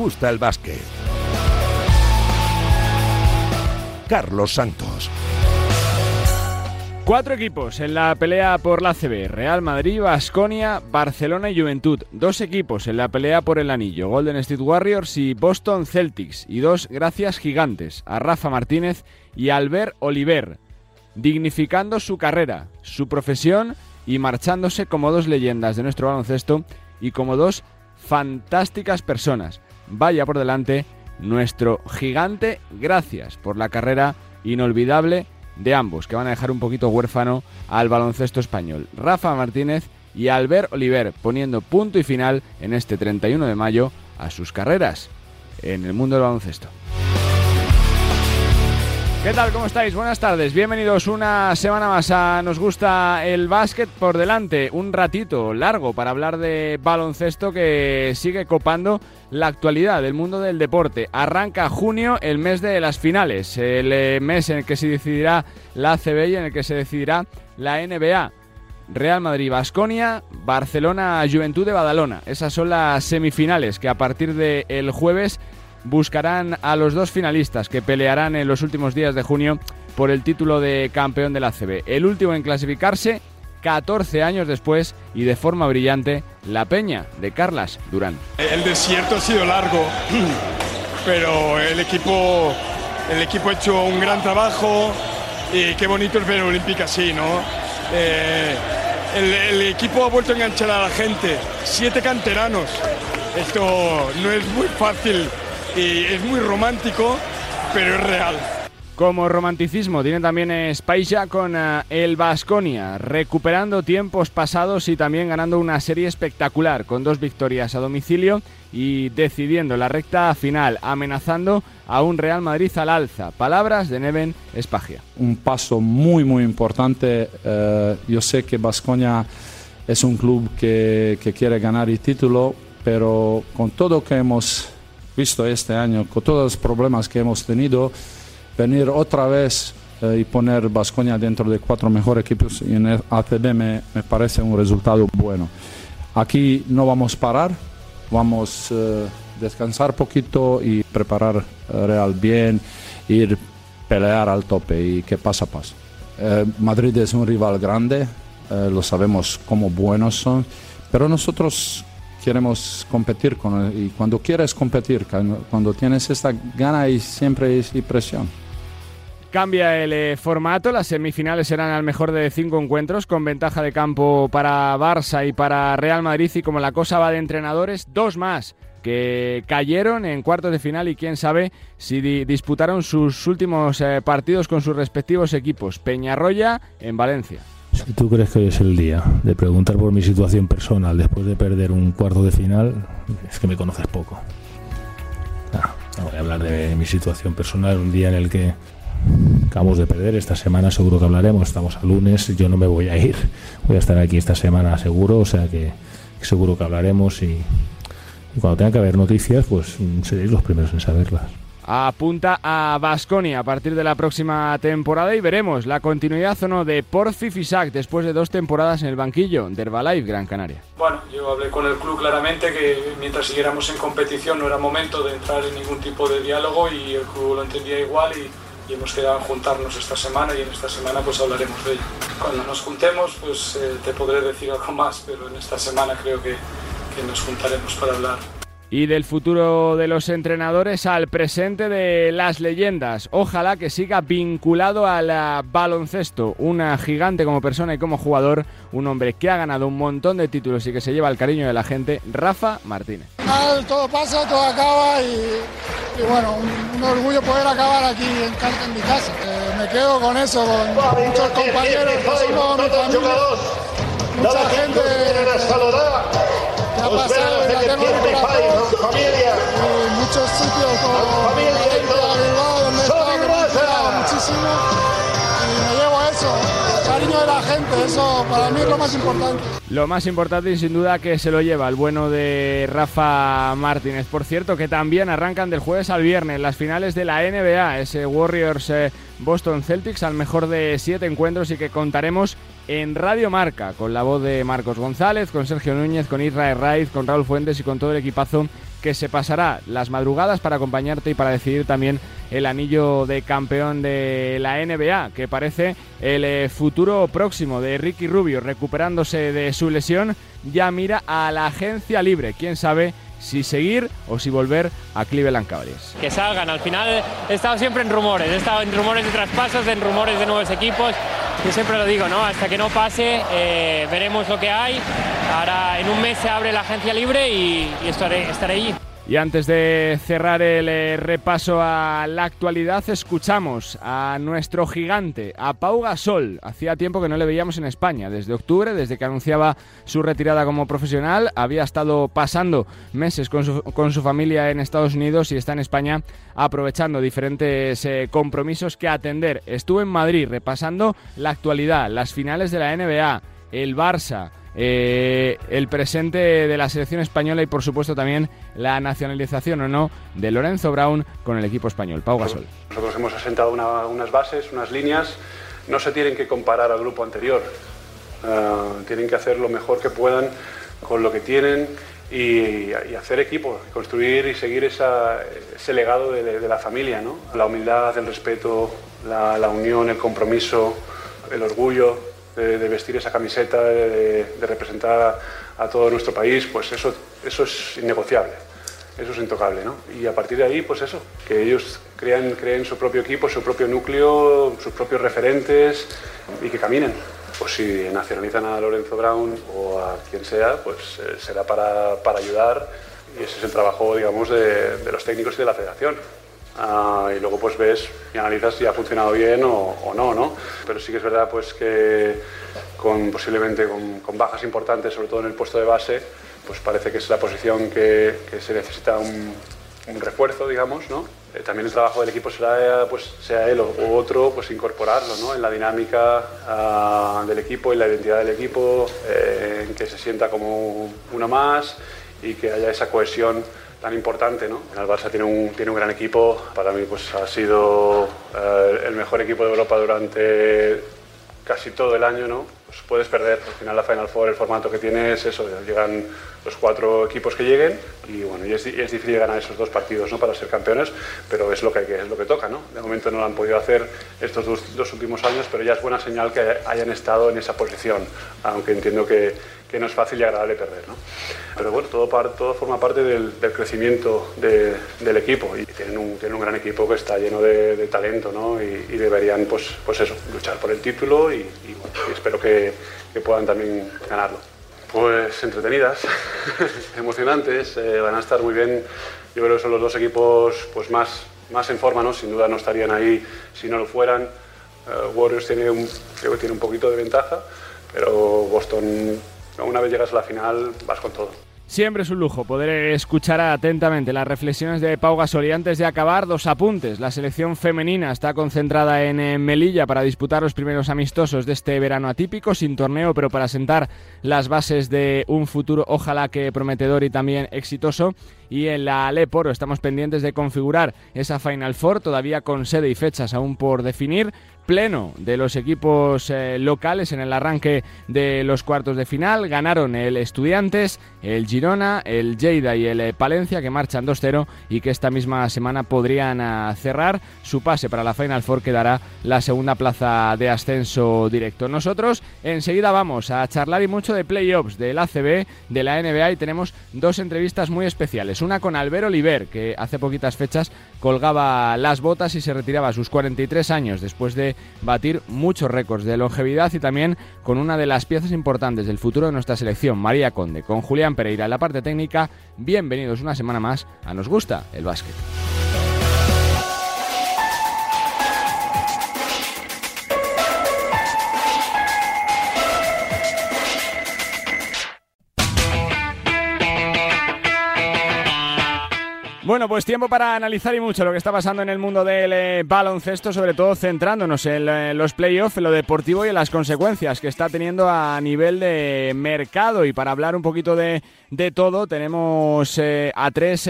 gusta el básquet. Carlos Santos. Cuatro equipos en la pelea por la CB, Real Madrid, Basconia, Barcelona y Juventud. Dos equipos en la pelea por el anillo, Golden State Warriors y Boston Celtics. Y dos gracias gigantes, a Rafa Martínez y Albert Oliver, dignificando su carrera, su profesión y marchándose como dos leyendas de nuestro baloncesto y como dos fantásticas personas. Vaya por delante nuestro gigante, gracias por la carrera inolvidable de ambos, que van a dejar un poquito huérfano al baloncesto español. Rafa Martínez y Albert Oliver poniendo punto y final en este 31 de mayo a sus carreras en el mundo del baloncesto. ¿Qué tal? ¿Cómo estáis? Buenas tardes. Bienvenidos una semana más a Nos gusta el básquet por delante. Un ratito largo para hablar de baloncesto que sigue copando la actualidad del mundo del deporte. Arranca junio, el mes de las finales, el eh, mes en el que se decidirá la ACB y en el que se decidirá la NBA. Real Madrid, Basconia, Barcelona, Juventud de Badalona. Esas son las semifinales que a partir del jueves buscarán a los dos finalistas que pelearán en los últimos días de junio por el título de campeón de la CB. El último en clasificarse, 14 años después y de forma brillante, la Peña de Carlas Durán. El desierto ha sido largo, pero el equipo, el equipo ha hecho un gran trabajo y qué bonito es ver Olímpica así, ¿no? Eh, el, el equipo ha vuelto a enganchar a la gente, siete canteranos. Esto no es muy fácil y es muy romántico, pero es real. Como romanticismo tiene también Spaisha con eh, el Vasconia, recuperando tiempos pasados y también ganando una serie espectacular con dos victorias a domicilio y decidiendo la recta final, amenazando a un Real Madrid al alza. Palabras de Neven Espagia. Un paso muy muy importante. Eh, yo sé que Vasconia es un club que, que quiere ganar el título, pero con todo que hemos visto este año, con todos los problemas que hemos tenido, venir otra vez eh, y poner Basconia dentro de cuatro mejores equipos en el ACB me, me, parece un resultado bueno. Aquí no vamos a parar, vamos a eh, descansar poquito y preparar eh, Real bien, ir pelear al tope y que pasa a paso. Eh, Madrid es un rival grande, eh, lo sabemos como buenos son, pero nosotros queremos competir con. Y cuando quieres competir, cuando tienes esta gana y siempre hay presión. Cambia el eh, formato, las semifinales serán al mejor de cinco encuentros con ventaja de campo para Barça y para Real Madrid y como la cosa va de entrenadores, dos más que cayeron en cuartos de final y quién sabe si di disputaron sus últimos eh, partidos con sus respectivos equipos. Peñarroya en Valencia. Tú crees que hoy es el día de preguntar por mi situación personal después de perder un cuarto de final, es que me conoces poco. No, no voy a hablar de mi situación personal, un día en el que acabamos de perder. Esta semana seguro que hablaremos, estamos a lunes, yo no me voy a ir. Voy a estar aquí esta semana seguro, o sea que, seguro que hablaremos y, y cuando tenga que haber noticias, pues seréis los primeros en saberlas apunta a Basconia a partir de la próxima temporada y veremos la continuidad o no de Porfi Fisac después de dos temporadas en el banquillo de Herbalife Gran Canaria. Bueno, yo hablé con el club claramente que mientras siguiéramos en competición no era momento de entrar en ningún tipo de diálogo y el club lo entendía igual y, y hemos quedado en juntarnos esta semana y en esta semana pues hablaremos de ello. Cuando nos juntemos pues eh, te podré decir algo más, pero en esta semana creo que, que nos juntaremos para hablar y del futuro de los entrenadores al presente de las leyendas. Ojalá que siga vinculado al baloncesto. Una gigante como persona y como jugador, un hombre que ha ganado un montón de títulos y que se lleva el cariño de la gente, Rafa Martínez. Todo pasa, todo acaba y, y bueno, un, un, orgullo poder acabar aquí en, en mi casa. Eh, me quedo con eso, con muchos compañeros, que somos mi familia, mucha gente que ha pasado la muchos sitios como Bilbao, donde he estado, muchísimo. Y me llevo eso, el cariño de la gente, eso para mí es lo más importante. Lo más importante y sin duda que se lo lleva el bueno de Rafa Martínez. Por cierto, que también arrancan del jueves al viernes las finales de la NBA, ese Warriors eh, Boston Celtics al mejor de siete encuentros y que contaremos en Radio Marca, con la voz de Marcos González, con Sergio Núñez, con Israel Raiz, con Raúl Fuentes y con todo el equipazo que se pasará las madrugadas para acompañarte y para decidir también el anillo de campeón de la NBA, que parece el eh, futuro próximo de Ricky Rubio, recuperándose de su lesión, ya mira a la agencia libre. Quién sabe si seguir o si volver a Cleveland Cavaliers. Que salgan, al final he estado siempre en rumores, he estado en rumores de traspasos, en rumores de nuevos equipos. Yo siempre lo digo, ¿no? Hasta que no pase, eh, veremos lo que hay. Ahora en un mes se abre la agencia libre y, y estaré, estaré allí. Y antes de cerrar el eh, repaso a la actualidad, escuchamos a nuestro gigante, a Pau Gasol. Hacía tiempo que no le veíamos en España, desde octubre, desde que anunciaba su retirada como profesional. Había estado pasando meses con su, familia en Estados Unidos y está en España aprovechando diferentes eh, compromisos que atender. Estuvo en Madrid repasando la actualidad, las finales de la NBA, el Barça eh, el presente de la selección española y por supuesto también la nacionalización o no de Lorenzo Brown con el equipo español. Pau Gasol. Nosotros hemos asentado una, unas bases, unas líneas, no se tienen que comparar al grupo anterior, uh, tienen que hacer lo mejor que puedan con lo que tienen y, y hacer equipo, construir y seguir esa, ese legado de, de, la familia, ¿no? la humildad, el respeto, la, la unión, el compromiso, el orgullo de, vestir esa camiseta, de, representar a todo nuestro país, pues eso, eso es innegociable, eso es intocable. ¿no? Y a partir de ahí, pues eso, que ellos crean, creen su propio equipo, su propio núcleo, sus propios referentes y que caminen. Pues si nacionalizan a Lorenzo Brown o a quien sea, pues eh, será para, para ayudar y ese es el trabajo, digamos, de los técnicos y de la federación. Uh, y luego pues ves y analizas si ha funcionado bien o, no, ¿no? Pero sí que es verdad pues que con, posiblemente con, bajas importantes, sobre todo en el puesto de base, pues parece que es la posición que, se necesita un, refuerzo, digamos, ¿no? Eh, también el trabajo del equipo será, pues, sea él o, otro, pues incorporarlo, ¿no? En la dinámica uh, del equipo y la identidad del equipo, eh, en que se sienta como uno más y que haya esa cohesión tan importante, ¿no? El Barça tiene un, tiene un gran equipo, para mí pues ha sido eh, el mejor equipo de Europa durante casi todo el año, ¿no? Pues puedes perder, al final la Final Four, el formato que tiene es eso, llegan los cuatro equipos que lleguen y bueno, y es, y es difícil ganar esos dos partidos, ¿no? Para ser campeones, pero es lo que, es lo que toca, ¿no? De momento no lo han podido hacer estos dos, dos últimos años, pero ya es buena señal que hayan estado en esa posición, aunque entiendo que, que no es fácil y agradable perder. ¿no? Pero bueno, todo, forma parte del, crecimiento de, del equipo y tienen un, gran equipo que está lleno de, talento ¿no? y, deberían pues, pues eso, luchar por el título y, espero que, puedan también ganarlo. Pues entretenidas, emocionantes, eh, van a estar muy bien. Yo creo que son los dos equipos pues, más, más en forma, ¿no? sin duda no estarían ahí si no lo fueran. Uh, Warriors tiene un, tiene un poquito de ventaja, pero Boston una vez llegas a la final vas con todo. Siempre es un lujo poder escuchar atentamente las reflexiones de Pau Gasol y antes de acabar dos apuntes. La selección femenina está concentrada en Melilla para disputar los primeros amistosos de este verano atípico, sin torneo, pero para sentar las bases de un futuro ojalá que prometedor y también exitoso. Y en la Aleporo estamos pendientes de configurar esa Final Four, todavía con sede y fechas aún por definir pleno de los equipos eh, locales en el arranque de los cuartos de final. Ganaron el Estudiantes, el Girona, el Lleida y el eh, Palencia, que marchan 2-0 y que esta misma semana podrían uh, cerrar su pase para la Final Four, que dará la segunda plaza de ascenso directo. Nosotros enseguida vamos a charlar y mucho de playoffs del ACB, de la NBA, y tenemos dos entrevistas muy especiales. Una con Albert Oliver, que hace poquitas fechas colgaba las botas y se retiraba a sus 43 años después de batir muchos récords de longevidad y también con una de las piezas importantes del futuro de nuestra selección, María Conde, con Julián Pereira en la parte técnica. Bienvenidos una semana más a Nos Gusta el Básquet. Bueno, pues tiempo para analizar y mucho lo que está pasando en el mundo del eh, baloncesto, sobre todo centrándonos en eh, los playoffs, en lo deportivo y en las consecuencias que está teniendo a nivel de mercado. Y para hablar un poquito de, de todo, tenemos eh, a tres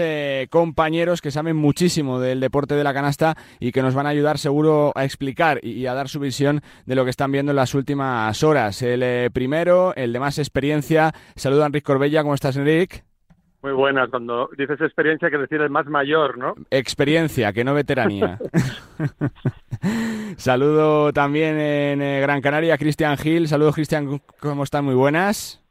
compañeros que saben muchísimo del deporte de la canasta y que nos van a ayudar seguro a explicar y, a dar su visión de lo que están viendo en las últimas horas. El primero, el de más experiencia, saluda a Enrique Corbella, ¿cómo estás Enrique? Muy buena, cuando dices experiencia, que decir el más mayor, ¿no? Experiencia, que no veteranía. Saludo también en eh, Gran Canaria a Cristian Gil. Saludos, Cristian, ¿cómo están? Muy buenas.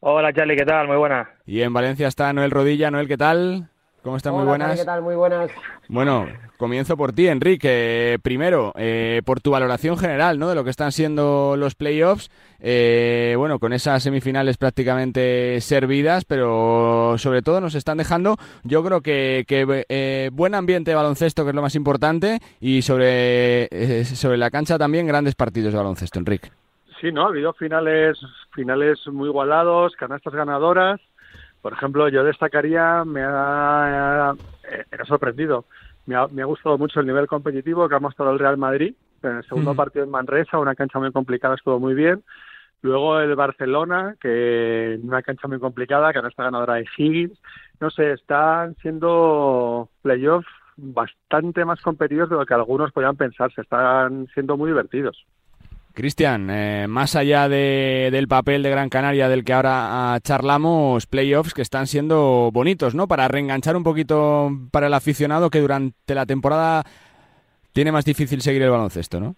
Hola, Charlie, ¿qué tal? Muy buenas. Y en Valencia está Noel Rodilla. Noel, ¿qué tal? ¿Cómo están? Muy buenas. ¿qué tal? Muy buenas. Bueno, Comienzo por ti, Enrique. primero, eh, por tu valoración general ¿no? de lo que están siendo los playoffs. Eh, bueno, con esas semifinales prácticamente servidas, pero sobre todo nos están dejando, yo creo que, eh, buen ambiente de baloncesto, que es lo más importante, y sobre, sobre la cancha también grandes partidos de baloncesto, Enrique. Sí, ¿no? Ha habido finales, finales muy igualados, canastas ganadoras. Por ejemplo, yo destacaría, me ha, me ha sorprendido me ha, gustado mucho el nivel competitivo que ha mostrado el Real Madrid. En el segundo partido en Manresa, una cancha muy complicada, estuvo muy bien. Luego el Barcelona, que en una cancha muy complicada, que ahora está ganadora de Higgins. No sé, están siendo playoffs bastante más competitivos de lo que algunos podían pensar. Se están siendo muy divertidos. Cristian, eh, más allá del papel de Gran Canaria del que ahora ah, charlamos, playoffs que están siendo bonitos, ¿no? Para reenganchar un poquito para el aficionado que durante la temporada tiene más difícil seguir el baloncesto, ¿no?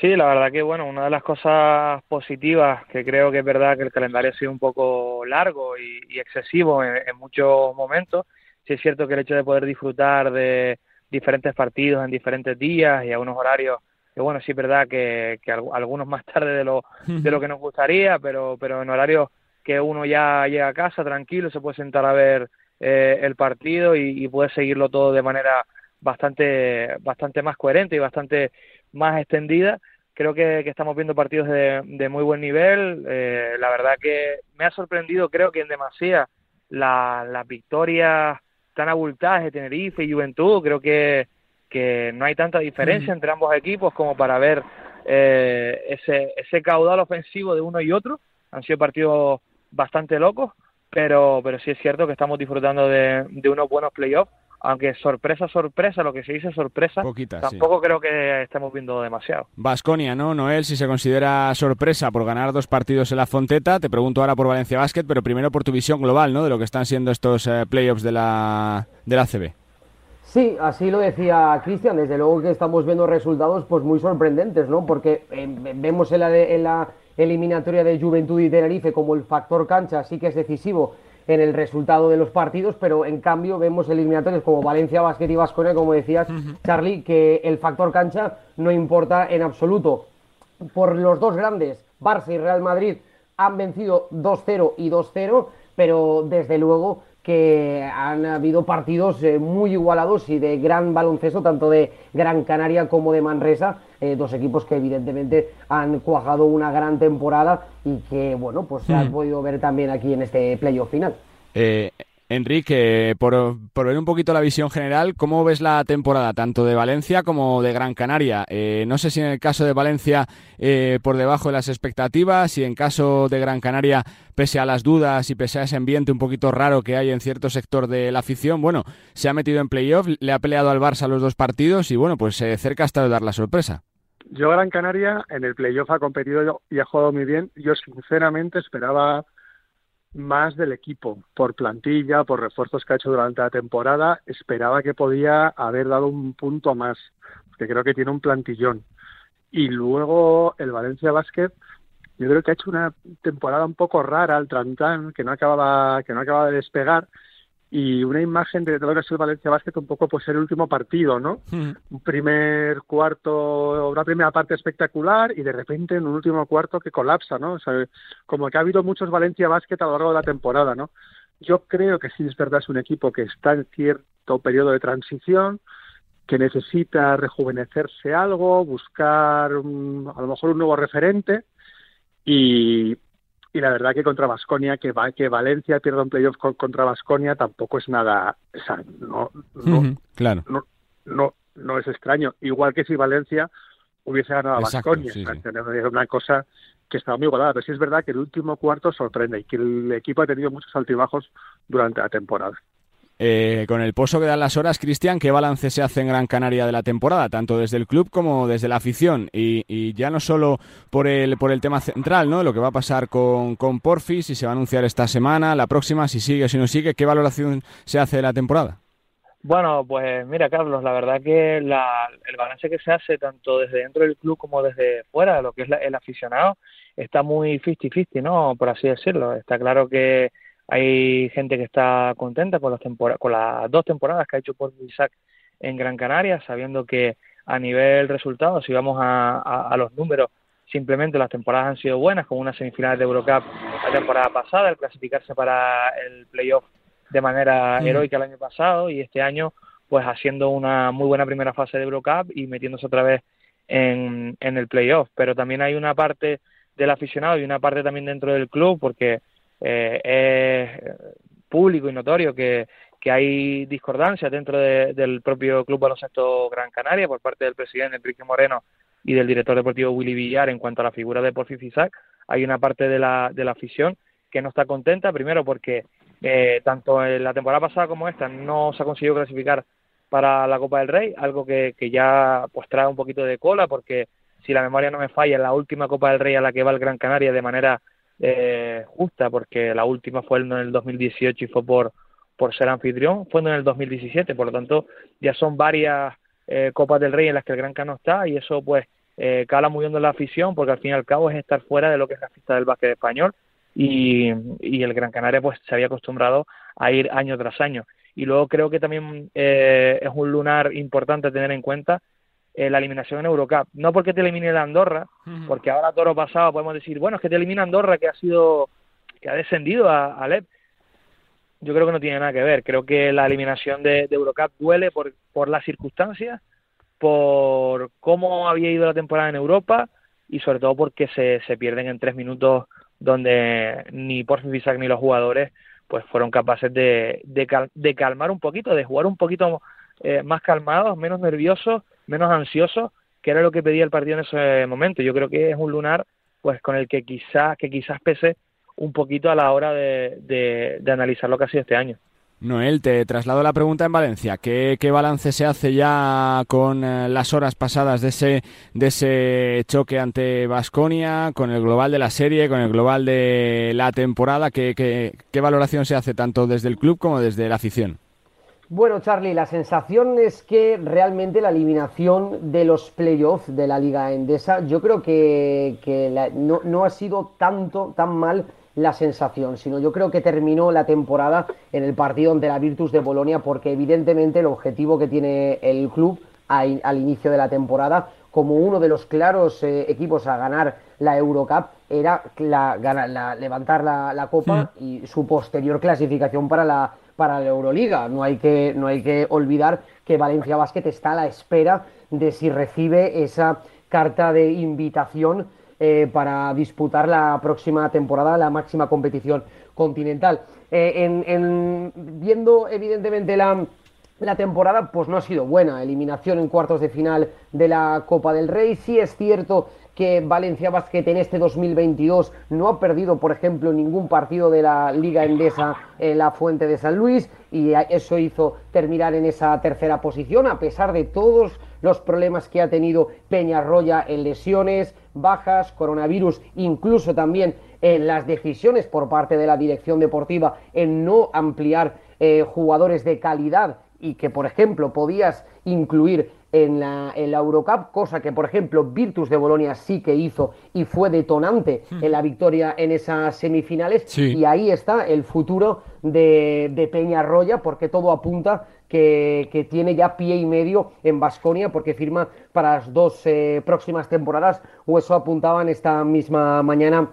Sí, la verdad que bueno, una de las cosas positivas que creo que es verdad que el calendario ha sido un poco largo y, excesivo en, en, muchos momentos. Sí es cierto que el hecho de poder disfrutar de diferentes partidos en diferentes días y a unos horarios que bueno, sí es verdad que, algunos más tarde de lo, de lo que nos gustaría, pero, pero en horario que uno ya llega a casa tranquilo, se puede sentar a ver eh, el partido y, puede seguirlo todo de manera bastante, bastante más coherente y bastante más extendida. Creo que, estamos viendo partidos de, de muy buen nivel. Eh, la verdad que me ha sorprendido, creo que en demasía, las la victorias tan abultadas de Tenerife y Juventud. Creo que que no hay tanta diferencia entre ambos equipos como para ver eh, ese, ese caudal ofensivo de uno y otro. Han sido partidos bastante locos, pero, pero sí es cierto que estamos disfrutando de, de unos buenos playoffs. Aunque sorpresa, sorpresa, lo que se dice sorpresa, tampoco creo que estemos viendo demasiado. Vasconia, ¿no? Noel, si se considera sorpresa por ganar dos partidos en la Fonteta, te pregunto ahora por Valencia Basket, pero primero por tu visión global, ¿no? De lo que están siendo estos eh, playoffs de la, de la CB. Sí, así lo decía Cristian. Desde luego que estamos viendo resultados pues muy sorprendentes, ¿no? Porque eh, vemos en la, en la eliminatoria de Juventud y Tenerife como el factor cancha sí que es decisivo en el resultado de los partidos, pero en cambio vemos eliminatorios como Valencia, Basket y Vasconia, como decías, Charlie, que el factor cancha no importa en absoluto. Por los dos grandes, Barça y Real Madrid han vencido 2-0 y 2-0, pero desde luego que han habido partidos eh, muy igualados y de gran baloncesto, tanto de Gran Canaria como de Manresa, eh, dos equipos que evidentemente han cuajado una gran temporada y que, bueno, pues se han hmm. podido ver también aquí en este playoff final. Eh, Enrique, por, ver un poquito la visión general, ¿cómo ves la temporada tanto de Valencia como de Gran Canaria? Eh, no sé si en el caso de Valencia eh, por debajo de las expectativas y en caso de Gran Canaria, pese a las dudas y pese a ese ambiente un poquito raro que hay en cierto sector de la afición, bueno, se ha metido en playoff, le ha peleado al Barça los dos partidos y bueno, pues se cerca hasta de dar la sorpresa. Yo Gran Canaria en el playoff ha competido y ha jugado muy bien. Yo sinceramente esperaba más del equipo por plantilla, por refuerzos que ha hecho durante la temporada. Esperaba que podía haber dado un punto más, que creo que tiene un plantillón. Y luego el Valencia Basket, yo creo que ha hecho una temporada un poco rara al Trantán, que no acababa, que no acaba de despegar y una imagen de lo que ha sido Valencia Basket un poco pues el último partido, ¿no? Hmm. Un primer cuarto, una primera parte espectacular y de repente en un último cuarto que colapsa, ¿no? O sea, como que ha habido muchos Valencia Basket a lo largo de la temporada, ¿no? Yo creo que sí es verdad, es un equipo que está en cierto periodo de transición, que necesita rejuvenecerse algo, buscar a lo mejor un nuevo referente y, y la verdad que contra Vasconia, que, va, que Valencia pierda un playoff contra Vasconia tampoco es nada, o sea, no, no, claro. no, no, no, es extraño. Igual que si Valencia hubiese ganado a Vasconia, sí, una cosa que estaba muy igualada, pero sí es verdad que el último cuarto sorprende y que el equipo ha tenido muchos altibajos durante la temporada. Eh, con el pozo que dan las horas, Cristian, ¿qué balance se hace en Gran Canaria de la temporada, tanto desde el club como desde la afición? Y, ya no solo por el, por el tema central, ¿no? Lo que va a pasar con, con Porfis, si se va a anunciar esta semana, la próxima, si sigue o si no sigue, ¿qué valoración se hace de la temporada? Bueno, pues mira, Carlos, la verdad que el balance que se hace tanto desde dentro del club como desde fuera, lo que es el aficionado, está muy 50-50, ¿no? Por así decirlo. Está claro que hay gente que está contenta con las, con las dos temporadas que ha hecho por Isaac en Gran Canaria, sabiendo que a nivel resultados, si vamos a, los números, simplemente las temporadas han sido buenas, con una semifinal de Eurocup la temporada pasada, el clasificarse para el playoff de manera heroica el año pasado y este año pues haciendo una muy buena primera fase de Eurocup y metiéndose otra vez en, en el playoff. Pero también hay una parte del aficionado y una parte también dentro del club, porque eh, es público y notorio que, hay discordancia dentro del propio Club Baloncesto Gran Canaria por parte del presidente Enrique Moreno y del director deportivo Willy Villar en cuanto a la figura de Porfi Fisac. Hay una parte de la, de la afición que no está contenta, primero porque eh, tanto en la temporada pasada como esta no se ha conseguido clasificar para la Copa del Rey, algo que, que ya pues trae un poquito de cola porque si la memoria no me falla, la última Copa del Rey a la que va el Gran Canaria de manera eh, justa, porque la última fue en el 2018 y fue por, por ser anfitrión, fue en el 2017, por lo tanto ya son varias eh, Copas del Rey en las que el Gran Cano está y eso pues eh, cala muy hondo la afición porque al fin y al cabo es estar fuera de lo que es la fiesta del básquet español y, y el Gran Canaria pues se había acostumbrado a ir año tras año. Y luego creo que también eh, es un lunar importante tener en cuenta eh, la eliminación en Eurocup. No porque te elimine la Andorra, porque ahora todo lo pasado podemos decir, bueno, es que te elimina Andorra que ha sido, que ha descendido a, a LEP. Yo creo que no tiene nada que ver. Creo que la eliminación de, de Eurocup duele por, por las circunstancias, por cómo había ido la temporada en Europa y sobre todo porque se, se pierden en tres minutos donde ni Porfi Fisac ni los jugadores pues fueron capaces de, de, calmar un poquito, de jugar un poquito eh, más calmados, menos nerviosos menos ansioso, que era lo que pedía el partido en ese momento. Yo creo que es un lunar pues con el que quizás que quizás pese un poquito a la hora de, de, analizar lo que ha sido este año. Noel, te traslado la pregunta en Valencia. ¿Qué, qué balance se hace ya con eh, las horas pasadas de ese, de ese choque ante Vasconia, con el global de la serie, con el global de la temporada? ¿Qué, qué, qué valoración se hace tanto desde el club como desde la afición? Bueno, Charlie, la sensación es que realmente la eliminación de los playoffs de la Liga Endesa, yo creo que, no, ha sido tanto, tan mal la sensación, sino yo creo que terminó la temporada en el partido ante la Virtus de Bolonia, porque evidentemente el objetivo que tiene el club al, inicio de la temporada, como uno de los claros eh, equipos a ganar la Eurocup, era levantar la, copa y su posterior clasificación para la para la Euroliga. No hay que, no hay que olvidar que Valencia Basket está a la espera de si recibe esa carta de invitación eh, para disputar la próxima temporada, la máxima competición continental. Eh, en, viendo evidentemente la, la temporada, pues no ha sido buena. Eliminación en cuartos de final de la Copa del Rey. Sí es cierto que Valencia Basket en este 2022 no ha perdido, por ejemplo, ningún partido de la Liga Endesa en la Fuente de San Luis y eso hizo terminar en esa tercera posición a pesar de todos los problemas que ha tenido Peñarroya en lesiones, bajas, coronavirus, incluso también en las decisiones por parte de la dirección deportiva en no ampliar eh, jugadores de calidad y que, por ejemplo, podías incluir en la, en la, Eurocup, cosa que, por ejemplo, Virtus de Bolonia sí que hizo y fue detonante hmm. en la victoria en esas semifinales. Y ahí está el futuro de, de Peñarroya, porque todo apunta que, que, tiene ya pie y medio en Basconia, porque firma para las dos eh, próximas temporadas, o eso apuntaban esta misma mañana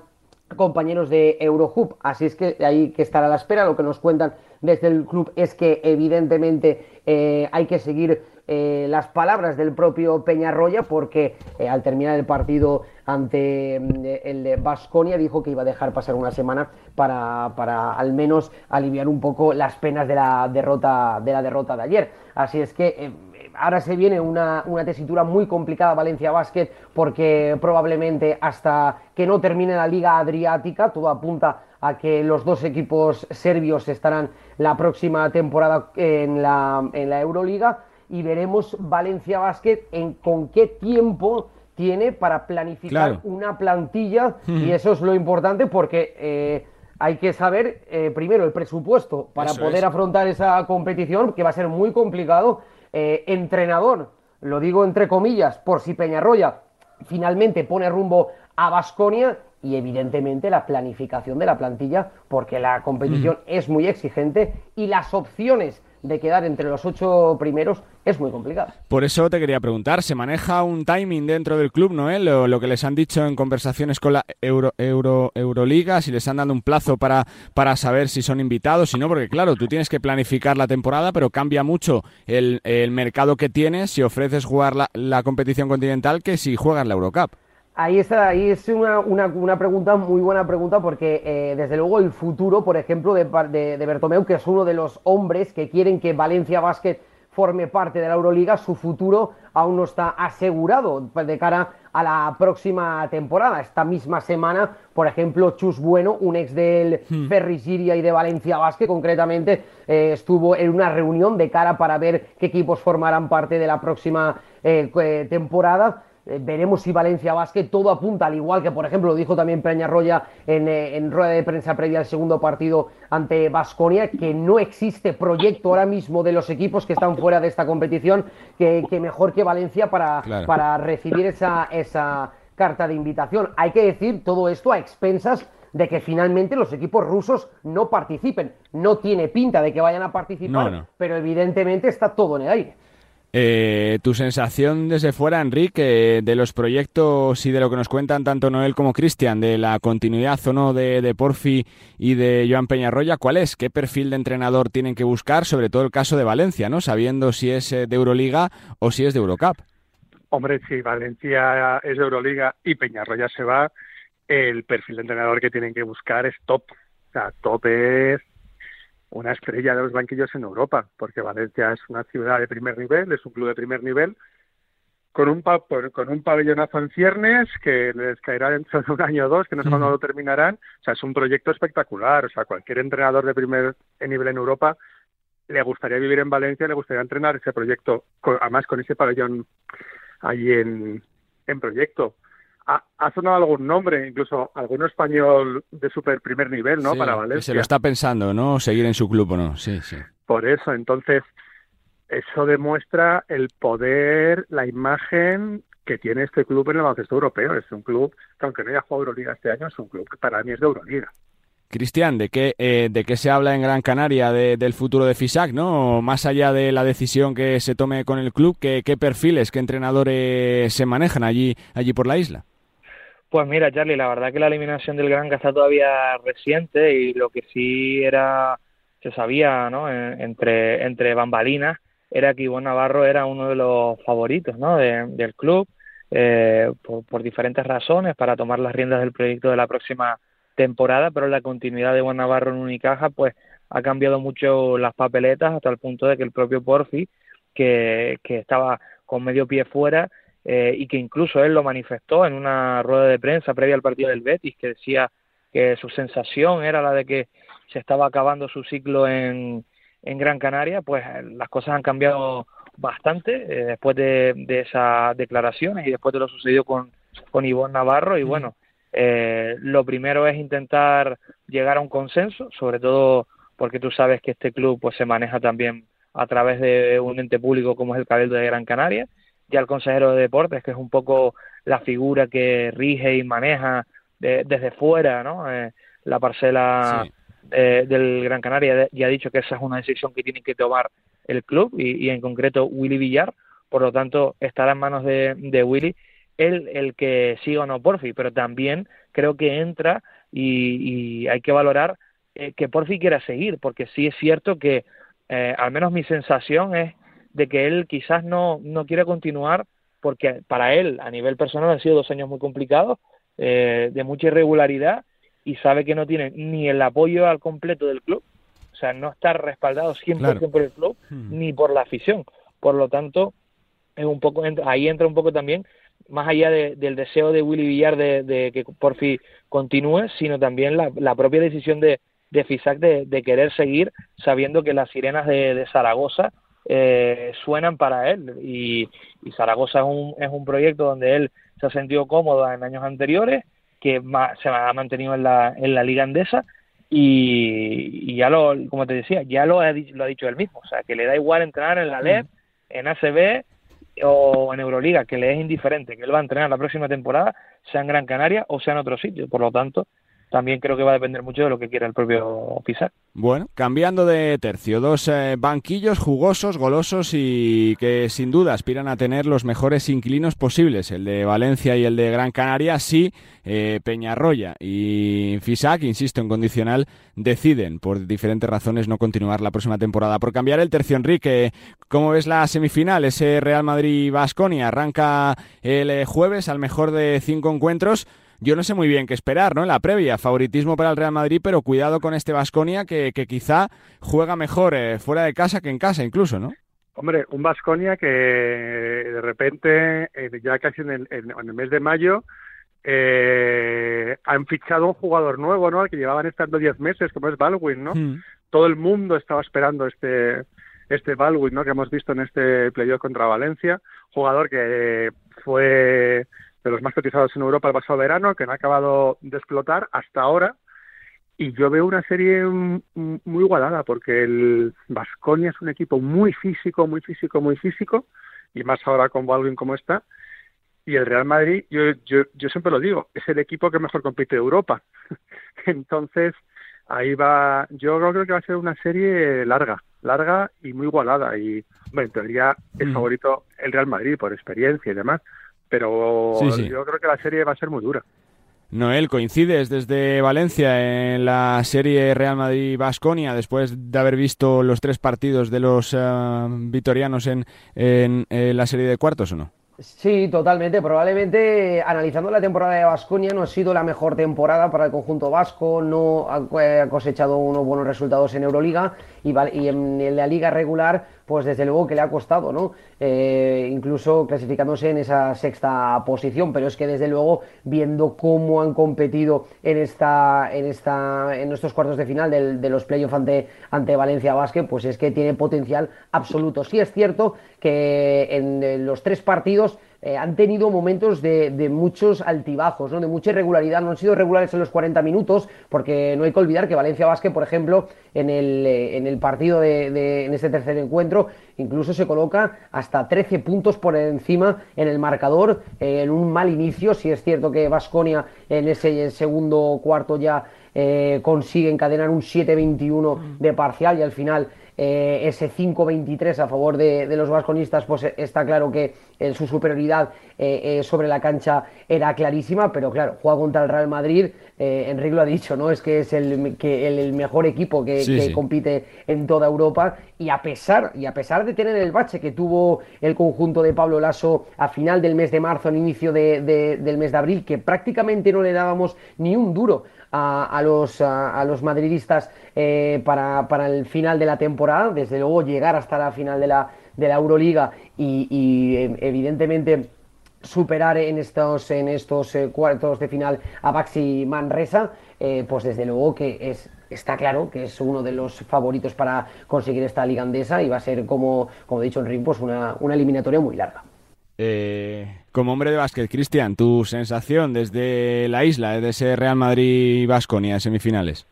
compañeros de Eurohub. Así es que hay que estar a la espera. Lo que nos cuentan desde el club es que evidentemente eh, hay que seguir eh, las palabras del propio Peñarroya, porque eh, al terminar el partido ante mm, el de Basconia dijo que iba a dejar pasar una semana para, para, al menos aliviar un poco las penas de la derrota de, la derrota de ayer. Así es que eh, ahora se viene una, una, tesitura muy complicada Valencia Basket porque probablemente hasta que no termine la Liga Adriática, todo apunta a que los dos equipos serbios estarán la próxima temporada en la, en la Euroliga y veremos Valencia Basket en con qué tiempo tiene para planificar una plantilla. Y eso es lo importante porque eh, hay que saber eh, primero el presupuesto para poder afrontar esa competición que va a ser muy complicado. Eh, entrenador, lo digo entre comillas, por si Peñarroya finalmente pone rumbo a Basconia y evidentemente la planificación de la plantilla porque la competición es muy exigente y las opciones de quedar entre los ocho primeros es muy complicado. Por eso te quería preguntar, ¿se maneja un timing dentro del club, Noel? Lo, lo que les han dicho en conversaciones con la Euro, Euro, Euroliga, si les han dado un plazo para, para saber si son invitados, si no, porque claro, tú tienes que planificar la temporada, pero cambia mucho el, el mercado que tienes si ofreces jugar la, la competición continental que si juegas la Eurocup. Ahí está, ahí es una, una, una, pregunta, muy buena pregunta, porque eh, desde luego el futuro, por ejemplo, de, de, de, Bertomeu, que es uno de los hombres que quieren que Valencia Basket forme parte de la Euroliga, su futuro aún no está asegurado de cara a la próxima temporada. Esta misma semana, por ejemplo, Chus Bueno, un ex del hmm. Siria y de Valencia Basket, concretamente, eh, estuvo en una reunión de cara para ver qué equipos formarán parte de la próxima eh, temporada eh, veremos si Valencia Basket todo apunta, al igual que, por ejemplo, lo dijo también Peñarroya en, eh, en rueda de prensa previa al segundo partido ante Basconia, que no existe proyecto ahora mismo de los equipos que están fuera de esta competición que, que mejor que Valencia para, claro. para recibir esa, esa carta de invitación. Hay que decir todo esto a expensas de que finalmente los equipos rusos no participen. No tiene pinta de que vayan a participar, no, no. pero evidentemente está todo en el aire. Eh, tu sensación desde fuera, Enrique, de los proyectos y de lo que nos cuentan tanto Noel como Cristian, de la continuidad o no de, de, Porfi y de Joan Peñarroya, ¿cuál es? ¿Qué perfil de entrenador tienen que buscar? Sobre todo el caso de Valencia, ¿no? Sabiendo si es eh, de Euroliga o si es de Eurocup. Hombre, si Valencia es de Euroliga y Peñarroya se va, el perfil de entrenador que tienen que buscar es top. O sea, top es una estrella de los banquillos en Europa, porque Valencia es una ciudad de primer nivel, es un club de primer nivel, con un, pa con un pabellonazo en ciernes que les caerá dentro de un año o dos, que no sé cuándo lo terminarán. O sea, es un proyecto espectacular. O sea, cualquier entrenador de primer nivel en Europa le gustaría vivir en Valencia, le gustaría entrenar ese proyecto, con, además con ese pabellón ahí en, en proyecto ha, ha, sonado algún nombre, incluso alguno español de super primer nivel, ¿no? Sí, Para Valencia. Se lo está pensando, ¿no? Seguir en su club o no. Sí, sí. Por eso, entonces, eso demuestra el poder, la imagen que tiene este club en el baloncesto europeo. Es un club que, aunque no haya jugado Euroliga este año, es un club que para mí es de Euroliga. Cristian, ¿de qué, eh, ¿de qué se habla en Gran Canaria de, del futuro de FISAC? ¿no? Más allá de la decisión que se tome con el club, ¿qué, qué perfiles, qué entrenadores se manejan allí, allí por la isla? Pues mira, Charlie, la verdad que la eliminación del Granca está todavía reciente y lo que sí era, se sabía, ¿no? entre, entre bambalinas, era que Ivonne Navarro era uno de los favoritos, ¿no? De, del club, eh, por, por, diferentes razones, para tomar las riendas del proyecto de la próxima temporada, pero la continuidad de Ivonne Navarro en Unicaja, pues ha cambiado mucho las papeletas hasta el punto de que el propio Porfi, que, que estaba con medio pie fuera, eh, y que incluso él lo manifestó en una rueda de prensa previa al partido del Betis, que decía que su sensación era la de que se estaba acabando su ciclo en, en Gran Canaria, pues las cosas han cambiado bastante eh, después de, de esas declaraciones y después de lo sucedido con, con Ivonne Navarro. Y bueno, eh, lo primero es intentar llegar a un consenso, sobre todo porque tú sabes que este club pues se maneja también a través de un ente público como es el Cabildo de Gran Canaria ya el consejero de deportes, que es un poco la figura que rige y maneja de, desde fuera ¿no? Eh, la parcela sí. eh, del Gran Canaria, ya ha dicho que esa es una decisión que tiene que tomar el club y, y en concreto Willy Villar, por lo tanto estará en manos de, de Willy el, el que siga o no Porfi, pero también creo que entra y, y hay que valorar eh, que Porfi quiera seguir, porque sí es cierto que eh, al menos mi sensación es de que él quizás no, no quiere continuar porque para él a nivel personal han sido dos años muy complicados, eh, de mucha irregularidad y sabe que no tiene ni el apoyo al completo del club, o sea, no está respaldado 100% por el club Hmm. ni por la afición. Por lo tanto, es un poco ahí entra un poco también más allá de- del deseo de Willy Villar de, de que por fin continúe, sino también la, la propia decisión de, de Fisac de, de querer seguir sabiendo que las sirenas de, de Zaragoza eh, suenan para él. Y, y Zaragoza es un, es un proyecto donde él se ha sentido cómodo en años anteriores, que ma- se ha mantenido en la, en la liga andesa y, y ya lo, como te decía, ya lo ha, lo ha dicho él mismo, o sea, que le da igual entrenar en la LEP, en ACB o en Euroliga, que le es indiferente, que él va a entrenar la próxima temporada, sea en Gran Canaria o sea en otro sitio, por lo tanto, también creo que va a depender mucho de lo que quiera el propio Fisac. Bueno, cambiando de tercio, dos eh, banquillos jugosos, golosos y que sin duda aspiran a tener los mejores inquilinos posibles, el de Valencia y el de Gran Canaria, sí, eh, Peñarroya y Fisac, insisto, en condicional, deciden por diferentes razones no continuar la próxima temporada. Por cambiar el tercio, Enrique, ¿cómo ves la semifinal? Ese Real Madrid-Basconia arranca el eh, jueves al mejor de cinco encuentros. Yo no sé muy bien qué esperar, ¿no? En la previa, favoritismo para el Real Madrid, pero cuidado con este Vasconia que, que quizá juega mejor eh, fuera de casa que en casa, incluso, ¿no? Hombre, un Vasconia que de repente, eh, ya casi en el, en- en el mes de mayo, eh, han fichado un jugador nuevo, ¿no? Al que llevaban estando 10 meses, como es Baldwin, ¿no? Hmm. Todo el mundo estaba esperando este este Baldwin, ¿no? Que hemos visto en este playoff contra Valencia, jugador que fue de los más cotizados en Europa el pasado verano, que no ha acabado de explotar hasta ahora. Y yo veo una serie muy igualada, porque el Vasconia es un equipo muy físico, muy físico, muy físico, y más ahora con Baldwin como está. Y el Real Madrid, yo, yo, yo siempre lo digo, es el equipo que mejor compite de Europa. Entonces, ahí va, yo creo que va a ser una serie larga, larga y muy igualada. Y, bueno, en teoría es Mm. favorito el Real Madrid por experiencia y demás, pero Sí, sí. yo creo que la serie va a ser muy dura. Noel, coincides desde Valencia en la serie Real Madrid-Basconia después de haber visto los tres partidos de los eh, vitorianos en, en, eh, la serie de cuartos o no? Sí, totalmente. Probablemente, analizando la temporada de Vasconia, no ha sido la mejor temporada para el conjunto vasco, no ha eh, ha cosechado unos buenos resultados en Euroliga y, val- y en, en la liga regular, pues desde luego que le ha costado, ¿no? Eh, incluso clasificándose en esa sexta posición, pero es que desde luego, viendo cómo han competido en esta, en esta, en estos cuartos de final del- de los playoffs ante, ante Valencia Basket, pues es que tiene potencial absoluto. Sí es cierto que en los tres partidos eh, han tenido momentos de, de muchos altibajos, ¿no? de mucha irregularidad, no han sido regulares en los 40 minutos, porque no hay que olvidar que Valencia Basket, por ejemplo, en el, eh, en el partido de, de- en este tercer encuentro, incluso se coloca hasta 13 puntos por encima en el marcador, eh, en un mal inicio, si es cierto que Vasconia en ese segundo cuarto ya consigue encadenar un 7-21 de parcial y al final eh, ese 5-23 a favor de, de los vasconistas, pues eh, está claro que eh, su superioridad sobre la cancha era clarísima, pero claro, juega contra el Real Madrid, eh, Enrique lo ha dicho, ¿no? Es que es el, que el, el mejor equipo que, Sí, que sí. compite en toda Europa y a pesar y a pesar de tener el bache que tuvo el conjunto de Pablo Lasso a final del mes de marzo, al inicio de- de- del mes de abril, que prácticamente no le dábamos ni un duro a, a los, a, a los madridistas eh, para, para el final de la temporada, desde luego llegar hasta la final de la, de la Euroliga y, y, eh, evidentemente superar en estos, en estos eh, cuartos de final a Baxi Manresa, eh, pues desde luego que es, está claro que es uno de los favoritos para conseguir esta liga andesa y va a ser, como, como he dicho Enrique, pues una, una eliminatoria muy larga. Eh, como hombre de básquet, Cristian, tu sensación desde la isla, de ese Real Madrid-Basconia semifinales.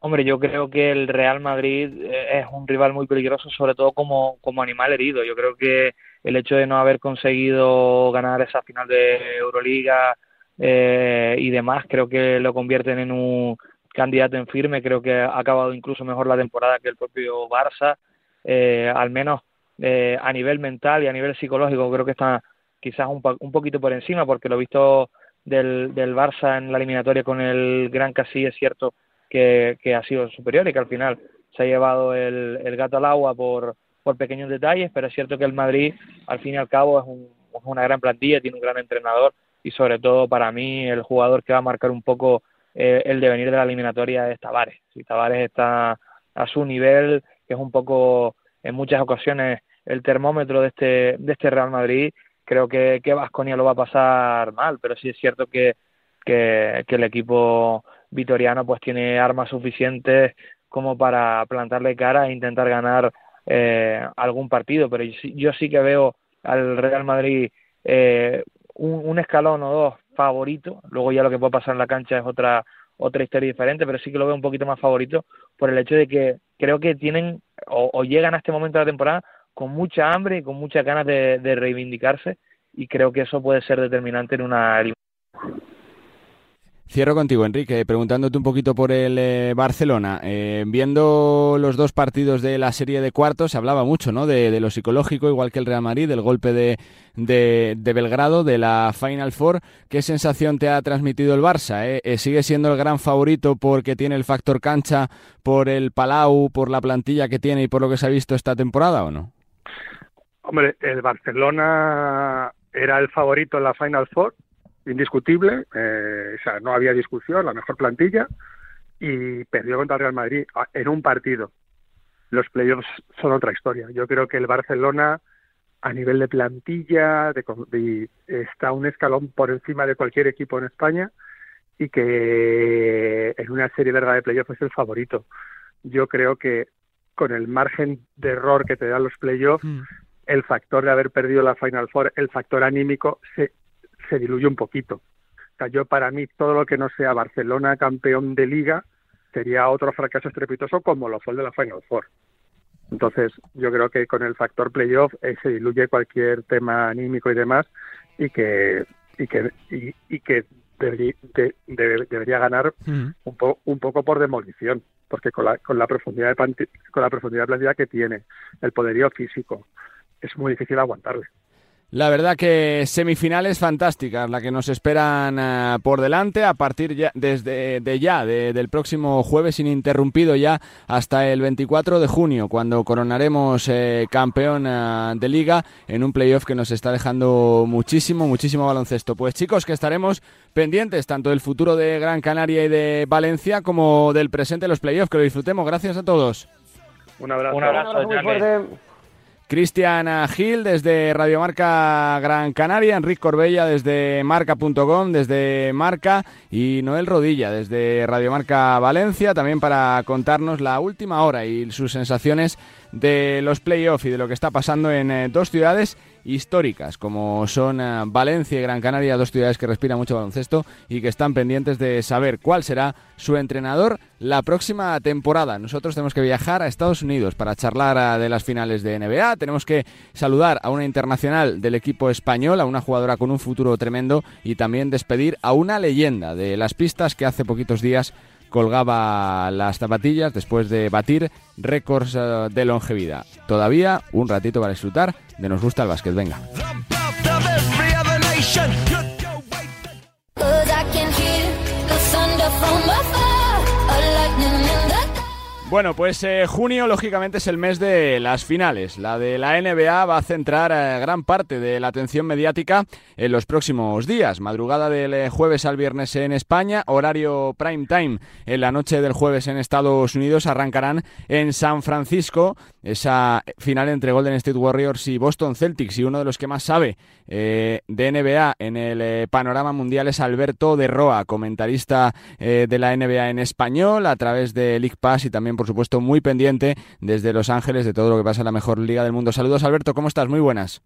Hombre, yo creo que el Real Madrid eh, es un rival muy peligroso, sobre todo como, como animal herido. Yo creo que el hecho de no haber conseguido ganar esa final de Euroliga eh, y demás, creo que lo convierten en un candidato en firme. Creo que ha acabado incluso mejor la temporada que el propio Barça, eh, al menos eh, a nivel mental y a nivel psicológico. Creo que está quizás un, un poquito por encima, porque lo visto del, del Barça en la eliminatoria con el Gran Casí es cierto que, que ha sido superior y que al final se ha llevado el, el gato al agua por, por pequeños detalles, pero es cierto que el Madrid, al fin y al cabo, es, un, una gran plantilla, tiene un gran entrenador y sobre todo para mí el jugador que va a marcar un poco eh, el devenir de la eliminatoria es Tavares. Si Tavares está a su nivel, que es un poco en muchas ocasiones el termómetro de este, de este Real Madrid, creo que, que Vasconia lo va a pasar mal, pero sí es cierto que, que, que el equipo vitoriano pues tiene armas suficientes como para plantarle cara e intentar ganar eh, algún partido, pero yo, yo, sí que veo al Real Madrid eh, un, escalón o dos favorito, luego ya lo que puede pasar en la cancha es otra otra historia diferente, pero sí que lo veo un poquito más favorito por el hecho de que creo que tienen o, o llegan a este momento de la temporada con mucha hambre y con muchas ganas de, de reivindicarse y creo que eso puede ser determinante en una Cierro contigo, Enrique, preguntándote un poquito por el eh, Barcelona. Eh, viendo los dos partidos de la serie de cuartos, se hablaba mucho ¿no? de, lo psicológico, igual que el Real Madrid, del golpe de, de, de, Belgrado, de la Final Four. ¿Qué sensación te ha transmitido el Barça? Eh? ¿Sigue siendo el gran favorito porque tiene el factor cancha, por el Palau, por la plantilla que tiene y por lo que se ha visto esta temporada o no? Hombre, el Barcelona era el favorito en la Final Four indiscutible, eh, o sea, no había discusión, la mejor plantilla, y perdió contra el Real Madrid en un partido. Los playoffs son otra historia. Yo creo que el Barcelona, a nivel de plantilla, de, de, está un escalón por encima de cualquier equipo en España y que en una serie larga de playoffs es el favorito. Yo creo que con el margen de error que te dan los playoffs, mm. el factor de haber perdido la Final Four, el factor anímico, se, se diluye un poquito. O sea, yo para mí todo lo que no sea Barcelona campeón de liga sería otro fracaso estrepitoso como lo fue el de la Final Four. Entonces, yo creo que con el factor playoff eh, se diluye cualquier tema anímico y demás y que y que y, y que debería, de, de, debería ganar mm. un, po, un poco por demolición, porque con la, con la profundidad de con la profundidad de plantilla que tiene, el poderío físico, es muy difícil aguantarle. La verdad que semifinales fantásticas, la que nos esperan uh, por delante a partir ya, desde de ya, de, del próximo jueves ininterrumpido ya hasta el 24 de junio, cuando coronaremos eh, campeón uh, de liga en un playoff que nos está dejando muchísimo, muchísimo baloncesto. Pues chicos, que estaremos pendientes tanto del futuro de Gran Canaria y de Valencia como del presente de los playoffs. Que lo disfrutemos. Gracias a todos. Un abrazo. Un abrazo, muy fuerte. Cristian Gil desde Radio Marca Gran Canaria, Enrique Corbella desde marca.com, desde Marca y Noel Rodilla desde Radio Marca Valencia, también para contarnos la última hora y sus sensaciones de los playoffs y de lo que está pasando en eh, dos ciudades históricas como son eh, Valencia y Gran Canaria, dos ciudades que respiran mucho baloncesto y que están pendientes de saber cuál será su entrenador la próxima temporada. Nosotros tenemos que viajar a Estados Unidos para charlar uh, de las finales de NBA, tenemos que saludar a una internacional del equipo español, a una jugadora con un futuro tremendo y también despedir a una leyenda de las pistas que hace poquitos días colgaba las zapatillas después de batir récords uh, de longevidad. Todavía un ratito para disfrutar de Nos gusta el básquet. Venga. Bueno, pues eh, junio lógicamente es el mes de las finales. La de la NBA va a centrar eh, gran parte de la atención mediática en los próximos días. Madrugada del eh, jueves al viernes en España, horario prime time en la noche del jueves en Estados Unidos. Arrancarán en San Francisco esa final entre Golden State Warriors y Boston Celtics. Y uno de los que más sabe de NBA en el panorama mundial es Alberto de Roa, comentarista de la NBA en español a través de League Pass y también, por supuesto, muy pendiente desde Los Ángeles de todo lo que pasa en la mejor liga del mundo. Saludos, Alberto, ¿cómo estás? Muy buenas.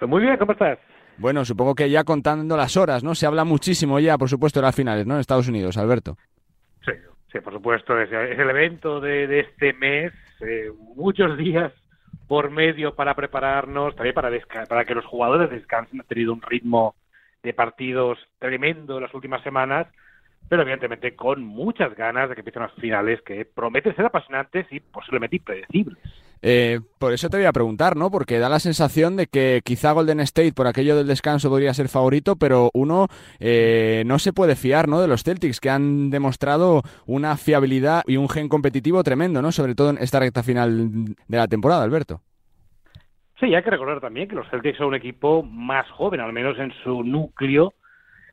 Muy bien, ¿cómo estás? Bueno, supongo que ya contando las horas, ¿no? Se habla muchísimo ya, por supuesto, de las finales, ¿no? En Estados Unidos, Alberto. Sí, sí, por supuesto, es, es el evento de, de este mes eh, muchos días por medio para prepararnos, también para, para que los jugadores descansen. Han tenido un ritmo de partidos tremendo en las últimas semanas, pero evidentemente con muchas ganas de que empiecen las finales que prometen ser apasionantes y posiblemente impredecibles. Eh, por eso te voy a preguntar, ¿no? Porque da la sensación de que quizá Golden State, por aquello del descanso, podría ser favorito, pero uno eh, no se puede fiar, ¿no? De los Celtics, que han demostrado una fiabilidad y un gen competitivo tremendo, ¿no? Sobre todo en esta recta final de la temporada, Alberto. Sí, hay que recordar también que los Celtics son un equipo más joven, al menos en su núcleo,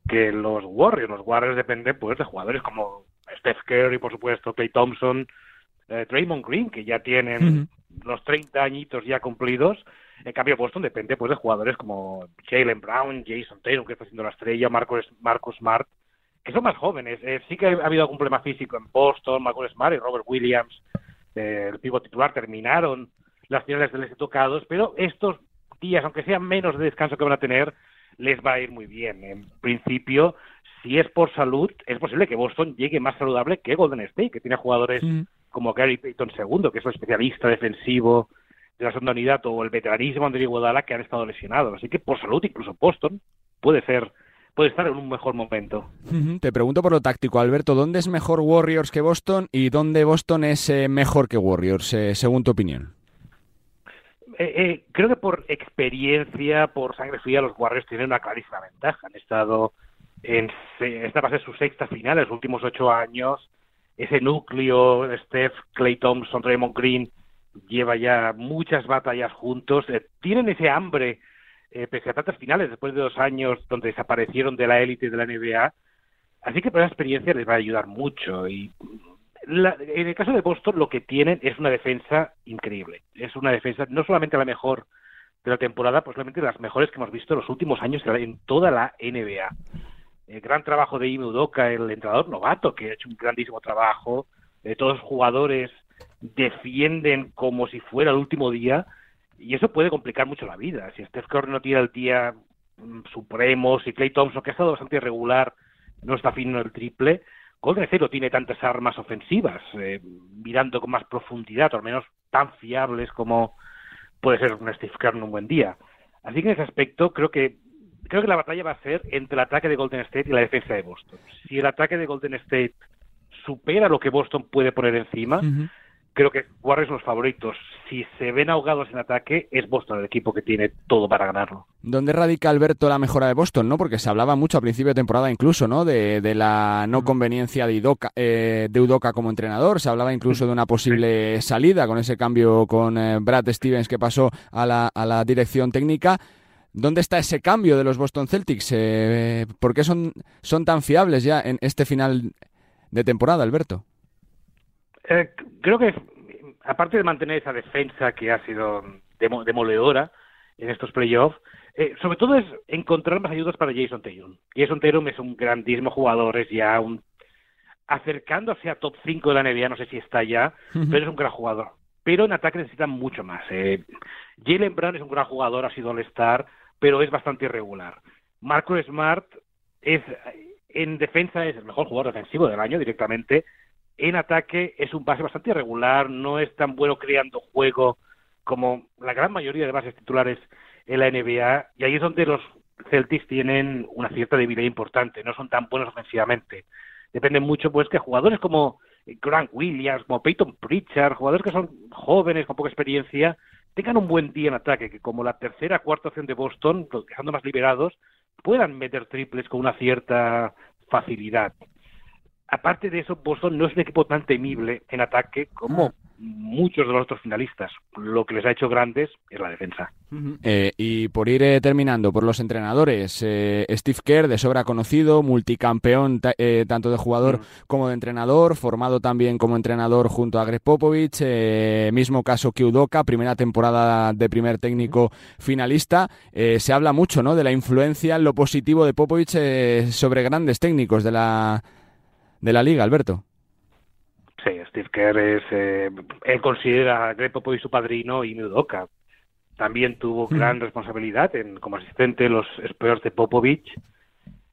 que los Warriors. Los Warriors dependen pues de jugadores como Steph Curry, por supuesto, Clay Thompson, eh, Draymond Green, que ya tienen los 30 añitos ya cumplidos. En cambio, Boston depende pues de jugadores como Jalen Brown, Jason Taylor, que está haciendo la estrella, Marcus, Marcus Smart, que son más jóvenes. Eh, sí que ha habido algún problema físico en Boston, Marcus Smart y Robert Williams, eh, el pivo titular, terminaron las finales de les tocados, pero estos días, aunque sean menos de descanso que van a tener, les va a ir muy bien. En principio, si es por salud, es posible que Boston llegue más saludable que Golden State, que tiene jugadores como Gary Payton II, que es un especialista defensivo de la segunda unidad, o el veteranísimo André Iguodala, que han estado lesionados. Así que por salud, incluso Boston puede ser puede estar en un mejor momento. Te pregunto por lo táctico, Alberto, ¿dónde es mejor Warriors que Boston y dónde Boston es eh, mejor que Warriors, eh, según tu opinión? Eh, creo que por experiencia, por sangre fría, los Warriors tienen una clarísima ventaja. Han estado en esta va a ser su sexta final en los últimos ocho años ese núcleo, Steph, Clay Thompson, Raymond Green, lleva ya muchas batallas juntos, eh, tienen ese hambre, eh, pese a tantas finales, después de dos años donde desaparecieron de la élite de la NBA, así que por esa experiencia les va a ayudar mucho. Y en el caso de Boston lo que tienen es una defensa increíble, es una defensa no solamente la mejor de la temporada, posiblemente de las mejores que hemos visto en los últimos años en toda la NBA el gran trabajo de Ime Udoka, el entrenador novato, que ha hecho un grandísimo trabajo. Eh, todos los jugadores defienden como si fuera el último día y eso puede complicar mucho la vida. Si Steph Curry no tiene el día mm, supremo, si Clay Thompson, que ha estado bastante irregular, no está fino el triple, Golden State no tiene tantas armas ofensivas, eh, mirando con más profundidad, o al menos tan fiables como puede ser un Steve Curry en un buen día. Así que en ese aspecto creo que creo que la batalla va a ser entre el ataque de Golden State y la defensa de Boston. Si el ataque de Golden State supera lo que Boston puede poner encima, creo que Warriors los favoritos. Si se ven ahogados en ataque, es Boston el equipo que tiene todo para ganarlo. ¿Dónde radica Alberto la mejora de Boston? ¿no? Porque se hablaba mucho a principio de temporada incluso ¿no? de, la no conveniencia de, Udoka, eh, de como entrenador. Se hablaba incluso de una posible salida con ese cambio con eh, Brad Stevens que pasó a la, a la dirección técnica. ¿Dónde está ese cambio de los Boston Celtics? Eh, ¿Por qué son, son tan fiables ya en este final de temporada, Alberto? Eh, creo que, aparte de mantener esa defensa que ha sido demoledora en estos playoffs, eh, sobre todo es encontrar más ayudas para Jason Tatum. Jason Tatum es un grandísimo jugador, es ya un acercándose a top 5 de la NBA, no sé si está ya, pero es un gran jugador. Pero en ataque necesitan mucho más. Eh. Jalen Brown es un gran jugador, ha sido all-star, pero es bastante irregular. Marcus Smart es en defensa es el mejor jugador defensivo del año directamente. En ataque es un base bastante irregular, no es tan bueno creando juego como la gran mayoría de bases titulares en la NBA. Y ahí es donde los Celtics tienen una cierta debilidad importante, no son tan buenos ofensivamente. Dependen mucho, pues, que jugadores como Grant Williams, como Peyton Pritchard, jugadores que son jóvenes, con poca experiencia, tengan un buen día en ataque, que como la tercera cuarta opción de Boston, dejando más liberados, puedan meter triples con una cierta facilidad. Aparte de eso, Boston no es un equipo tan temible en ataque como muchos de los otros finalistas. Lo que les ha hecho grandes es la defensa. Eh, y por ir eh, terminando, por los entrenadores, eh, Steve Kerr, de sobra conocido, multicampeón tanto de jugador como de entrenador, formado también como entrenador junto a Greg Popovich, mismo caso que Udoka, primera temporada de primer técnico finalista. se habla mucho ¿no? de la influencia en lo positivo de Popovich sobre grandes técnicos de la, de la liga, Alberto. Sí, Steve Kerr es, eh, él considera a Greg Popovich su padrino y Nudoka. También tuvo gran responsabilidad en, como asistente en los Spurs de Popovich.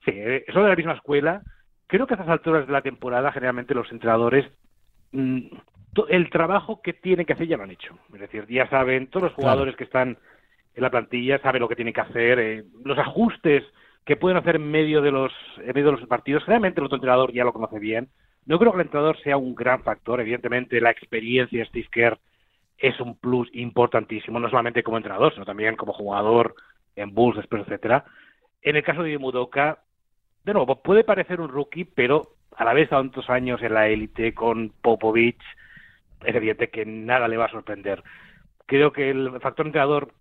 Sí, eh, son de la misma escuela. Creo que a estas alturas de la temporada generalmente los entrenadores mm, el trabajo que tienen que hacer ya lo han hecho. Es decir, ya saben, todos los jugadores que están en la plantilla saben lo que tienen que hacer, eh, los ajustes que pueden hacer en medio de los en medio de los partidos, generalmente el otro entrenador ya lo conoce bien. No creo que el entrenador sea un gran factor, evidentemente la experiencia de Steve es un plus importantísimo, no solamente como entrenador, sino también como jugador en Bulls, después, etcétera. En el caso de Mudoka, de nuevo, puede parecer un rookie, pero a la vez tantos años en la élite con Popovich, es evidente que nada le va a sorprender. Creo que el factor entrenador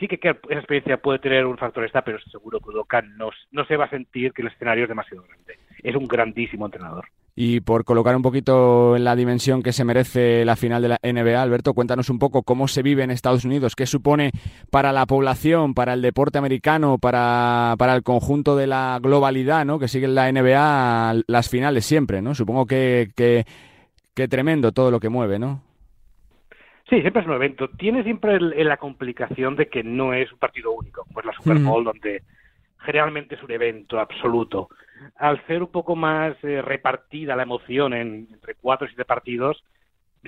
sí que esa experiencia puede tener un factor esta, pero seguro que Udoka no, no se va a sentir que el escenario es demasiado grande. Es un grandísimo entrenador. Y por colocar un poquito en la dimensión que se merece la final de la NBA, Alberto, cuéntanos un poco cómo se vive en Estados Unidos, qué supone para la población, para el deporte americano, para, el conjunto de la globalidad, ¿no? Que sigue en la NBA las finales siempre, ¿no? Supongo que, que tremendo todo lo que mueve, ¿no? Sí, siempre es un evento. Tiene siempre la complicación de que no es un partido único, como es la Super Bowl, donde generalmente es un evento absoluto. Al ser un poco más eh, repartida la emoción en, entre cuatro o siete partidos,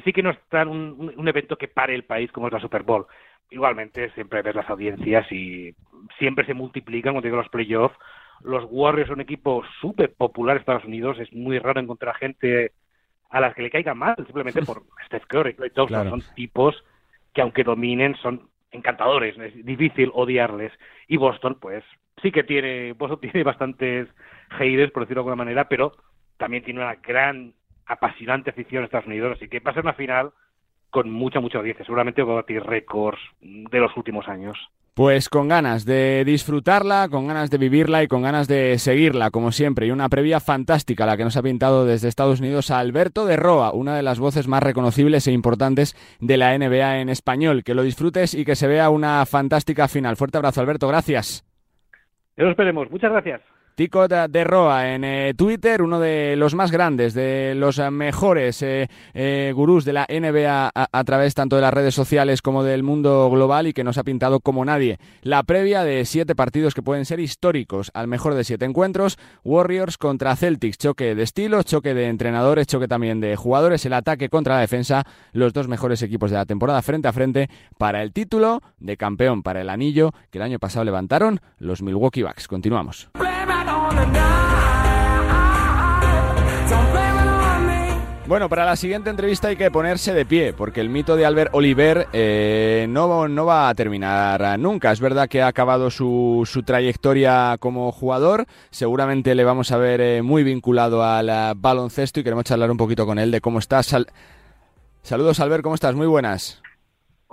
sí que no es tan un, un, evento que pare el país como es la Super Bowl. Igualmente, siempre ves las audiencias y siempre se multiplican cuando llegan los playoffs. Los Warriors son un equipo súper popular en Estados Unidos. Es muy raro encontrar gente a las que le caiga mal, simplemente por Steph Curry, Clay Thompson. Son tipos que, aunque dominen, son encantadores. Es difícil odiarles. Y Boston, pues, sí que tiene, Boston tiene bastantes haters, por decirlo de alguna manera, pero también tiene una gran, apasionante afición en Estados Unidos, así que va a ser una final con mucha, mucha audiencia. Seguramente va a batir récords de los últimos años. Pues con ganas de disfrutarla, con ganas de vivirla y con ganas de seguirla, como siempre. Y una previa fantástica la que nos ha pintado desde Estados Unidos a Alberto de Roa, una de las voces más reconocibles e importantes de la NBA en español. Que lo disfrutes y que se vea una fantástica final. Fuerte abrazo, Alberto. Gracias. Eso esperemos. Muchas gracias. Tico de Roa en eh, Twitter, uno de los más grandes, de los mejores eh, eh, gurús de la NBA a, a, través tanto de las redes sociales como del mundo global y que nos ha pintado como nadie. La previa de siete partidos que pueden ser históricos, al mejor de siete encuentros, Warriors contra Celtics, choque de estilos, choque de entrenadores, choque también de jugadores, el ataque contra la defensa, los dos mejores equipos de la temporada frente a frente para el título de campeón, para el anillo que el año pasado levantaron los Milwaukee Bucks. Continuamos. Bueno, para la siguiente entrevista hay que ponerse de pie, porque el mito de Albert Oliver eh, no, no, va a terminar nunca. Es verdad que ha acabado su, su trayectoria como jugador, seguramente le vamos a ver eh, muy vinculado al uh, baloncesto y queremos charlar un poquito con él de cómo estás. Sal Saludos Albert, ¿cómo estás? Muy buenas.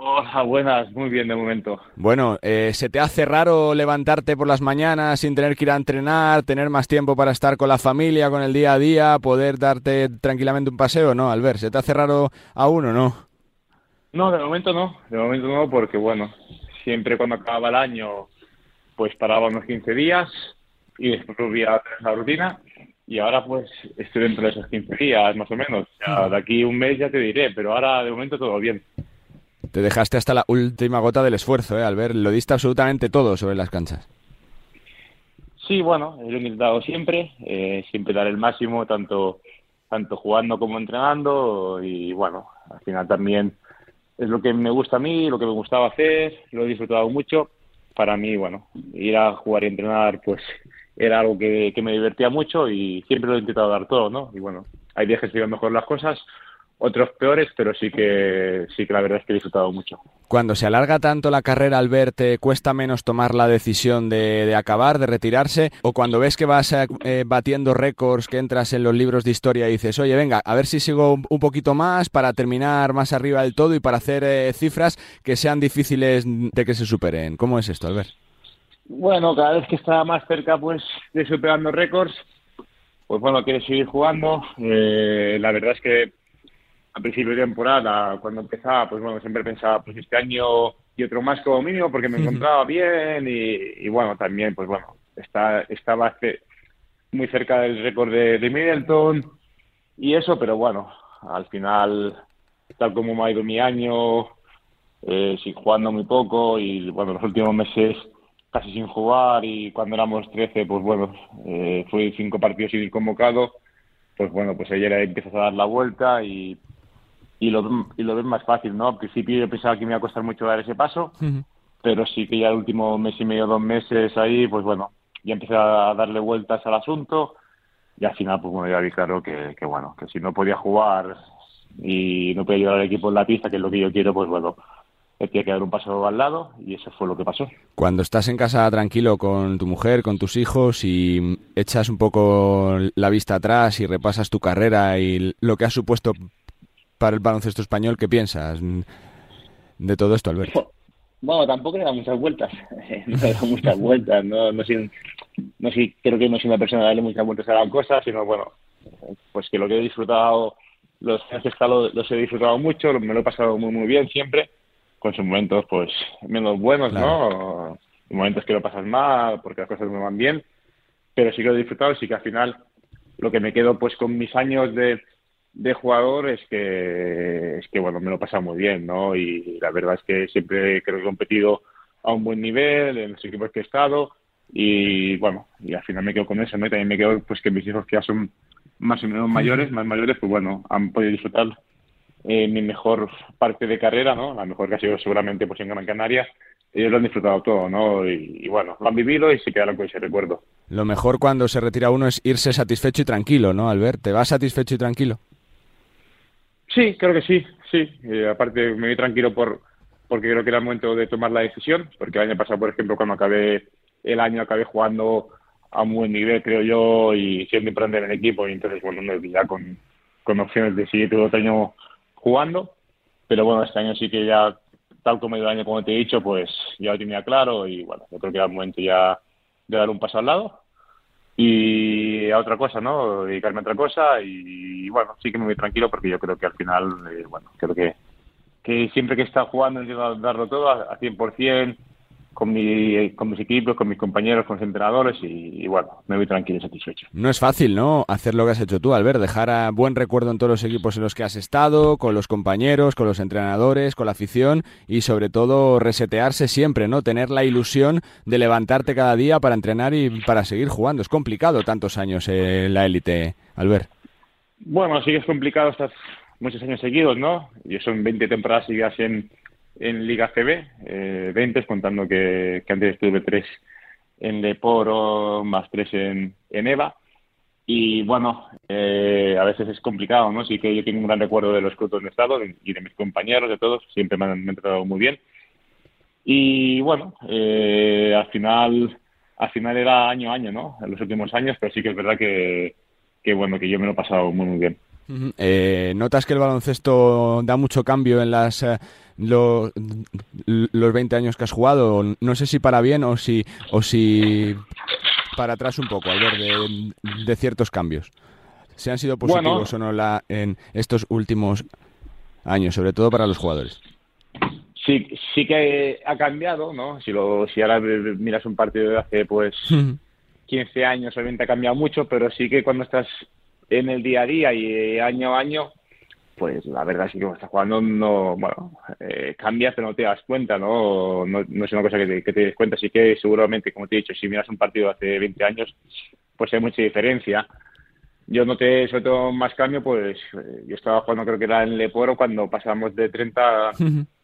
Hola, buenas, muy bien de momento. Bueno, eh, ¿se te hace raro levantarte por las mañanas sin tener que ir a entrenar, tener más tiempo para estar con la familia, con el día a día, poder darte tranquilamente un paseo? No, Albert, ¿se te hace raro aún o no? No, de momento no, de momento no, porque bueno, siempre cuando acababa el año, pues paraba unos 15 días y después volvía a la rutina y ahora pues estoy dentro de esos 15 días más o menos. Ya, de aquí un mes ya te diré, pero ahora de momento todo bien. Te dejaste hasta la última gota del esfuerzo, ¿eh? Al ver, lo diste absolutamente todo sobre las canchas. Sí, bueno, lo he intentado siempre, eh, siempre dar el máximo, tanto, tanto jugando como entrenando, y bueno, al final también es lo que me gusta a mí, lo que me gustaba hacer, lo he disfrutado mucho. Para mí, bueno, ir a jugar y entrenar, pues era algo que, que me divertía mucho y siempre lo he intentado dar todo, ¿no? Y bueno, hay días que iban mejor las cosas, otros peores, pero sí que sí que la verdad es que he disfrutado mucho. Cuando se alarga tanto la carrera, al verte, cuesta menos tomar la decisión de, de, acabar, de retirarse, o cuando ves que vas eh, batiendo récords, que entras en los libros de historia y dices, oye, venga, a ver si sigo un, un poquito más para terminar más arriba del todo y para hacer eh, cifras que sean difíciles de que se superen. ¿Cómo es esto, Albert? Bueno, cada vez que está más cerca, pues, de superando récords, pues bueno, quieres seguir jugando. Eh, la verdad es que a principio de temporada, cuando empezaba, pues bueno, siempre pensaba, pues este año y otro más como mínimo, porque me encontraba bien y, y bueno, también, pues bueno, está, estaba muy cerca del récord de, de Middleton y eso, pero bueno, al final, tal como me ha ido mi año, eh, sin jugando muy poco y bueno, los últimos meses casi sin jugar y cuando éramos 13, pues bueno, eh, fui cinco partidos sin ir convocado, pues bueno, pues ayer empiezas a dar la vuelta y y lo, y lo ves más fácil, ¿no? Al principio yo pensaba que me iba a costar mucho dar ese paso, uh -huh. pero sí que ya el último mes y medio, dos meses ahí, pues bueno, ya empecé a darle vueltas al asunto y al final, pues bueno, ya vi claro que, que bueno, que si no podía jugar y no puede ayudar al equipo en la pista, que es lo que yo quiero, pues bueno, tiene que dar un paso al lado y eso fue lo que pasó. Cuando estás en casa tranquilo con tu mujer, con tus hijos y echas un poco la vista atrás y repasas tu carrera y lo que ha supuesto para el baloncesto español, ¿qué piensas de todo esto, Alberto? Bueno, tampoco le da muchas vueltas, no le da muchas vueltas, no, no, soy, no creo que no soy una persona de darle muchas vueltas a la cosa, sino bueno, pues que lo que he disfrutado, los años que he estado los he disfrutado mucho, me lo he pasado muy muy bien siempre, con sus momentos pues menos buenos, ¿no? Momentos que lo pasas mal, porque las cosas no van bien, pero sí que lo he disfrutado, sí que al final lo que me quedo pues con mis años de de jugador es que, es que bueno, me lo he pasado muy bien, ¿no? Y la verdad es que siempre creo que he competido a un buen nivel en los equipos que he estado y bueno, y al final me quedo con eso, ¿no? Y también me quedo pues que mis hijos que ya son más o menos mayores, más mayores, pues bueno, han podido disfrutar eh, mi mejor parte de carrera, ¿no? La mejor que ha sido seguramente pues en Gran Canaria. Ellos lo han disfrutado todo, ¿no? Y, y bueno, lo han vivido y se quedaron con ese recuerdo. Lo mejor cuando se retira uno es irse satisfecho y tranquilo, ¿no, Albert? ¿Te vas satisfecho y tranquilo? Sí, creo que sí, sí. Eh, aparte me voy tranquilo por porque creo que era el momento de tomar la decisión, porque el año pasado, por ejemplo, cuando acabé el año, acabé jugando a un buen nivel, creo yo, y siendo importante en el equipo, y entonces, bueno, me ya con, con opciones de seguir todo el año jugando, pero bueno, este año sí que ya, tal como el año, como te he dicho, pues ya lo tenía claro, y bueno, yo creo que era el momento ya de dar un paso al lado, y a otra cosa, ¿no? Dedicarme a otra cosa y, bueno, sí que me voy tranquilo porque yo creo que al final, eh, bueno, creo que, que siempre que estado jugando intento darlo todo a, a 100%, con, mi, con mis equipos, con mis compañeros, con los entrenadores y, bueno, me voy tranquilo y satisfecho. No es fácil, ¿no? Hacer lo que has hecho tú, Albert, dejar a buen recuerdo en todos los equipos en los que has estado, con los compañeros, con los entrenadores, con la afición y sobre todo resetearse siempre, ¿no? Tener la ilusión de levantarte cada día para entrenar y para seguir jugando. Es complicado tantos años en la élite, Albert. Bueno, sí que es complicado estar muchos años seguidos, ¿no? Yo son 20 temporadas seguidas en en Liga CB, eh, 20, contando que, antes estuve tres en Leporo, más tres en, en EVA. Y bueno, eh, a veces es complicado, ¿no? Sí que yo tengo un gran recuerdo de los clubes donde he estado y de mis compañeros, de todos, siempre me han, tratado muy bien. Y bueno, eh, al final al final era año a año, ¿no? En los últimos años, pero sí que es verdad que, que bueno, que yo me lo he pasado muy, muy bien. Eh, ¿Notas que el baloncesto da mucho cambio en las eh, los 20 años que has jugado? No sé si para bien o si o si para atrás un poco al ver de, ciertos cambios. ¿Se han sido positivos o no la, en estos últimos años, sobre todo para los jugadores? Sí, sí que ha cambiado, ¿no? Si, lo, si ahora miras un partido de hace pues 15 años, obviamente ha cambiado mucho, pero sí que cuando estás en el día a día y eh, año a año, pues la verdad es que cuando estás jugando no, bueno, eh, cambias pero no te das cuenta, ¿no? No, es una cosa que te, que te des cuenta, así que seguramente, como te he dicho, si miras un partido hace 20 años, pues hay mucha diferencia. Yo noté sobre todo más cambio, pues eh, yo estaba jugando creo que era en Leporo cuando pasamos de 30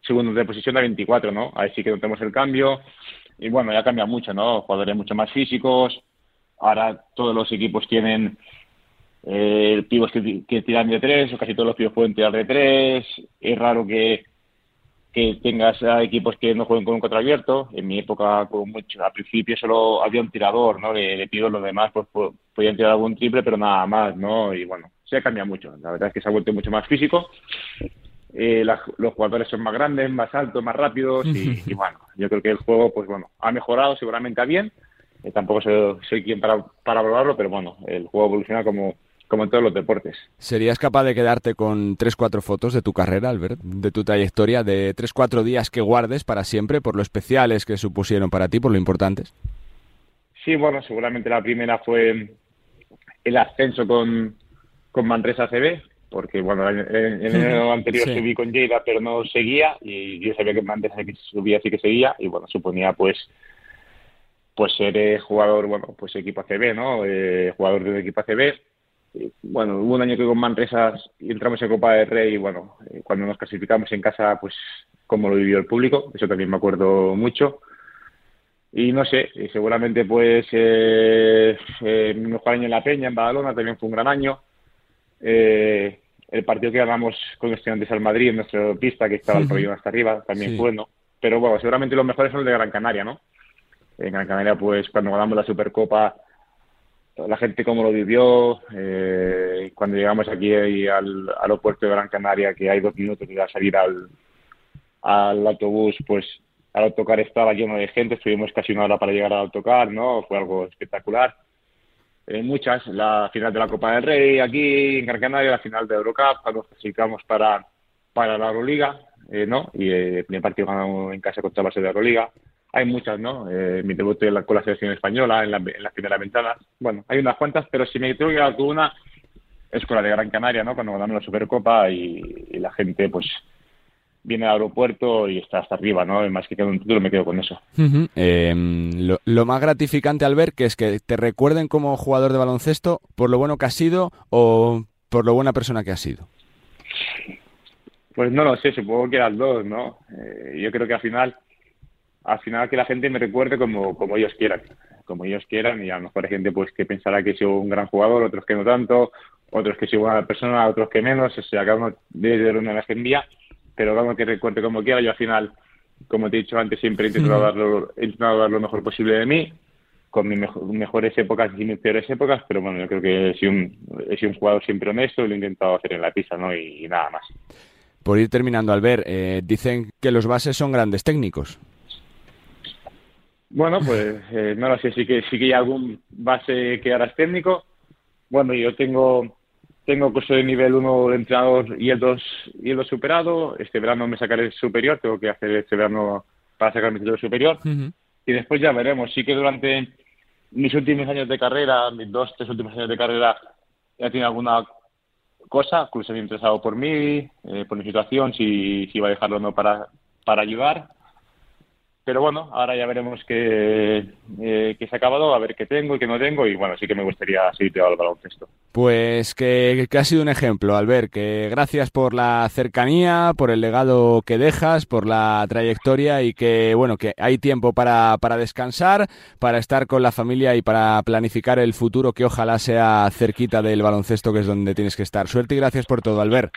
segundos de posición a 24, ¿no? Ahí sí que notamos el cambio y bueno, ya cambia mucho, ¿no? Jugadores mucho más físicos, ahora todos los equipos tienen eh, pibos que, que, tiran de tres, o casi todos los pibos pueden tirar de tres. Es raro que, que tengas equipos que no jueguen con un cuatro abierto. En mi época, como mucho, al principio solo había un tirador, ¿no? De, de pibos, los demás pues, podían tirar algún triple, pero nada más, ¿no? Y bueno, se ha cambiado mucho. La verdad es que se ha vuelto mucho más físico. Eh, los jugadores son más grandes, más altos, más rápidos y, bueno, yo creo que el juego, pues bueno, ha mejorado seguramente a bien. Eh, tampoco soy, soy, quien para, para probarlo, pero bueno, el juego evoluciona como, como en todos los deportes. ¿Serías capaz de quedarte con tres, cuatro fotos de tu carrera, Albert, de tu trayectoria, de tres, cuatro días que guardes para siempre, por lo especiales que supusieron para ti, por lo importantes? Sí, bueno, seguramente la primera fue el ascenso con, con Manresa CB, porque bueno, en, el año anterior subí con Lleida, pero no seguía, y yo sabía que Manresa subía sí que seguía, y bueno, suponía pues pues ser eh, jugador, bueno, pues equipo ACB, ¿no? Eh, jugador de equipo ACB, bueno, hubo un año que con Manresa entramos en Copa del Rey y bueno, eh, cuando nos clasificamos en casa, pues como lo vivió el público, eso también me acuerdo mucho. Y no sé, seguramente pues eh, eh, mi mejor año en La Peña, en Badalona, también fue un gran año. Eh, el partido que ganamos con Estudiantes al Madrid en nuestra pista, que estaba el pabellón hasta arriba, también Sí. fue bueno. Pero bueno, seguramente los mejores son los de Gran Canaria, ¿no? En Gran Canaria, pues cuando ganamos la Supercopa, la gente cómo lo vivió, eh, cuando llegamos aquí ahí al aeropuerto de Gran Canaria, que hay dos minutos de salir al, al autobús, pues al autocar estaba lleno de gente, estuvimos casi una hora para llegar al autocar, ¿no? Fue algo espectacular. Eh, muchas, la final de la Copa del Rey aquí en Gran Canaria, la final de Eurocup, cuando nos clasificamos para, para la Euroliga, eh, ¿no? Y eh, el primer partido ganamos en casa contra base de Euroliga. Hay muchas, ¿no? Eh, mi debut en la- con la selección española en la, en la primera ventana. Bueno, hay unas cuantas, pero si me tengo que dar con una, es con la de Gran Canaria, ¿no? Cuando ganamos la Supercopa y, y la gente, pues, viene al aeropuerto y está hasta arriba, ¿no? Más que con un título me quedo con eso. Eh, lo, lo más gratificante al ver que es que te recuerden como jugador de baloncesto por lo bueno que has sido o por lo buena persona que has sido. Pues no lo sé, supongo que las dos, ¿no? Eh, yo creo que al final, al final que la gente me recuerde como, como ellos quieran, como ellos quieran, y a lo mejor hay gente pues que pensará que he sido un gran jugador, otros que no tanto, otros que he sido buena persona, otros que menos, o sea, cada uno debe de una que envía, pero vamos que recuerde como quiera, yo al final, como te he dicho antes, siempre he intentado, dar, lo, he intentado dar lo mejor posible de mí, con mis mejo- mejores épocas y mis peores épocas, pero bueno, yo creo que he sido un, he sido un jugador siempre honesto y lo he intentado hacer en la pista, ¿no? Y, y nada más. Por ir terminando, Albert, eh, dicen que los bases son grandes técnicos. Bueno, pues eh, no lo sé, sí que sí que hay algún base que ahora es técnico. Bueno, yo tengo tengo curso de nivel 1 de entrenador y el 2 y el 2 superado. Este verano me sacaré el superior, tengo que hacer este verano para sacar mi título superior. Y después ya veremos. Sí que durante mis últimos años de carrera, mis dos, tres últimos años de carrera, ya tiene alguna cosa, incluso me he interesado por mí, eh, por mi situación, si, si iba a dejarlo o no para, para ayudar. Pero bueno, ahora ya veremos qué, eh, qué se ha acabado, a ver qué tengo y qué no tengo. Y bueno, sí que me gustaría seguir al baloncesto. Pues que, que ha sido un ejemplo, Albert, que gracias por la cercanía, por el legado que dejas, por la trayectoria y que, bueno, que hay tiempo para, para descansar, para estar con la familia y para planificar el futuro que ojalá sea cerquita del baloncesto, que es donde tienes que estar. Suerte y gracias por todo, Albert.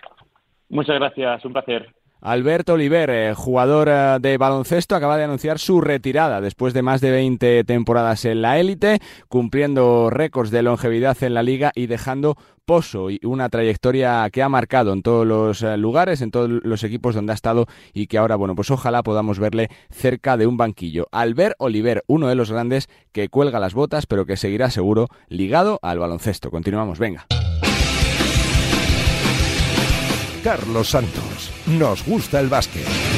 Muchas gracias, un placer. Alberto Oliver, eh, jugador eh, de baloncesto, acaba de anunciar su retirada después de más de 20 temporadas en la élite, cumpliendo récords de longevidad en la liga y dejando pozo y una trayectoria que ha marcado en todos los eh, lugares, en todos los equipos donde ha estado y que ahora, bueno, pues ojalá podamos verle cerca de un banquillo. Albert Oliver, uno de los grandes que cuelga las botas, pero que seguirá seguro ligado al baloncesto. Continuamos, venga. Carlos Santos. Nos gusta el básquet.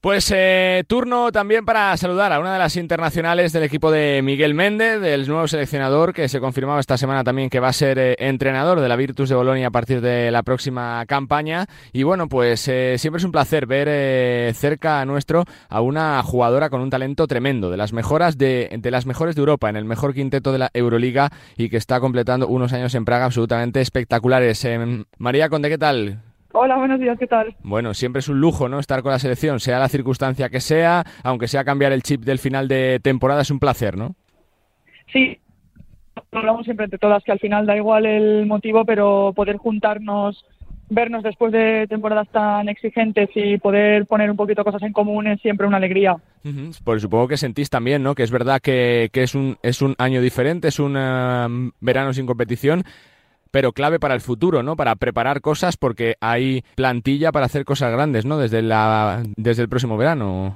Pues eh, turno también para saludar a una de las internacionales del equipo de Miguel Méndez, del nuevo seleccionador que se confirmaba esta semana también que va a ser eh, entrenador de la Virtus de Bolonia a partir de la próxima campaña. Y bueno, pues eh, siempre es un placer ver eh, cerca nuestro a una jugadora con un talento tremendo, de las mejoras de, de las mejores de Europa, en el mejor quinteto de la Euroliga y que está completando unos años en Praga absolutamente espectaculares. Eh, María Conde, ¿qué tal? Hola, buenos días, ¿qué tal? Bueno, siempre es un lujo, ¿no? Estar con la selección, sea la circunstancia que sea, aunque sea cambiar el chip del final de temporada, es un placer, ¿no? Sí, hablamos siempre entre todas que al final da igual el motivo, pero poder juntarnos, vernos después de temporadas tan exigentes y poder poner un poquito cosas en común es siempre una alegría. Ujú. Pues supongo que sentís también, ¿no? Que es verdad que, que es, un, es un año diferente, es un eh, verano sin competición, pero clave para el futuro, ¿no? Para preparar cosas porque hay plantilla para hacer cosas grandes, ¿no? Desde, la, desde el próximo verano.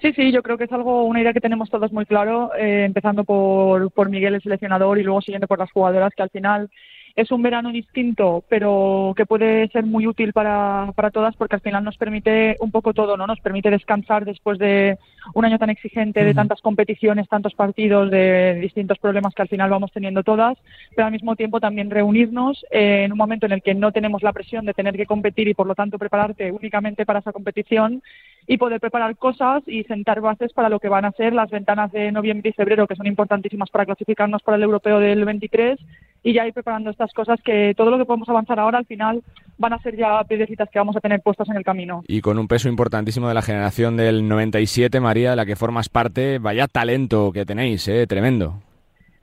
Sí, sí, yo creo que es algo, una idea que tenemos todos muy claro, eh, empezando por, por Miguel, el seleccionador, y luego siguiendo por las jugadoras, que al final es un verano distinto, pero que puede ser muy útil para, para todas porque al final nos permite un poco todo, ¿no? Nos permite descansar después de un año tan exigente, de tantas competiciones, tantos partidos, de distintos problemas que al final vamos teniendo todas, pero al mismo tiempo también reunirnos eh, en un momento en el que no tenemos la presión de tener que competir y por lo tanto prepararte únicamente para esa competición y poder preparar cosas y sentar bases para lo que van a ser las ventanas de noviembre y febrero, que son importantísimas para clasificarnos para el europeo del 23 y ya ir preparando estas cosas que todo lo que podemos avanzar ahora al final van a ser ya piedrecitas que vamos a tener puestas en el camino. Y con un peso importantísimo de la generación del 97, María, de la que formas parte, vaya talento que tenéis, ¿eh? Tremendo.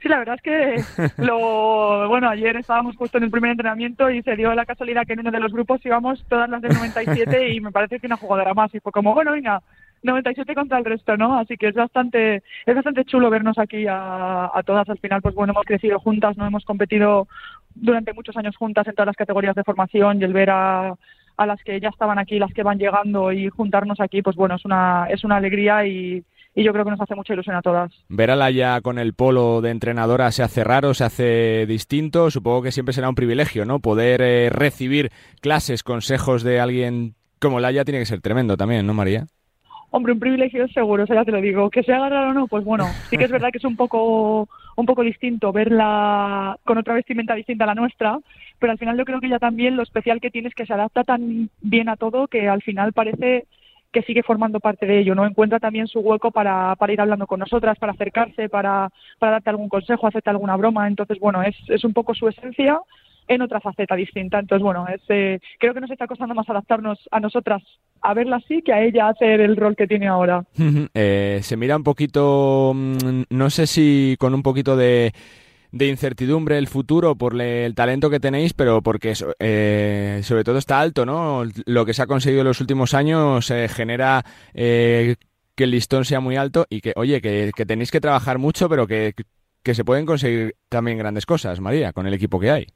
Sí, la verdad es que lo bueno, ayer estábamos justo en el primer entrenamiento y se dio la casualidad que en uno de los grupos íbamos todas las del 97 y me parece que una jugadora más y fue como, bueno, venga, 97 contra el resto, ¿no? Así que es bastante es bastante chulo vernos aquí a, a todas al final, pues bueno, hemos crecido juntas, no hemos competido durante muchos años juntas en todas las categorías de formación y el ver a a las que ya estaban aquí, las que van llegando y juntarnos aquí, pues bueno, es una, es una alegría y, y yo creo que nos hace mucha ilusión a todas. Ver a Laia con el polo de entrenadora se hace raro, se hace distinto. Supongo que siempre será un privilegio, ¿no? Poder eh, recibir clases, consejos de alguien como Laia tiene que ser tremendo también, ¿no, María? Hombre, un privilegio seguro, o sea, ya te lo digo. Que sea raro o no, pues bueno, sí que es verdad que es un poco, un poco distinto verla con otra vestimenta distinta a la nuestra, pero al final yo creo que ella también lo especial que tiene es que se adapta tan bien a todo que al final parece que sigue formando parte de ello, ¿no? Encuentra también su hueco para, para ir hablando con nosotras, para acercarse, para, para darte algún consejo, hacerte alguna broma. Entonces, bueno, es, es un poco su esencia en otra faceta distinta. Entonces, bueno, es, eh, creo que nos está costando más adaptarnos a nosotras a verla así que a ella hacer el rol que tiene ahora. eh, se mira un poquito, mm, no sé si con un poquito de de incertidumbre el futuro por el talento que tenéis, pero porque eh, sobre todo está alto, ¿no? Lo que se ha conseguido en los últimos años eh, genera eh, que el listón sea muy alto y que, oye, que, que tenéis que trabajar mucho, pero que, que se pueden conseguir también grandes cosas, María, con el equipo que hay.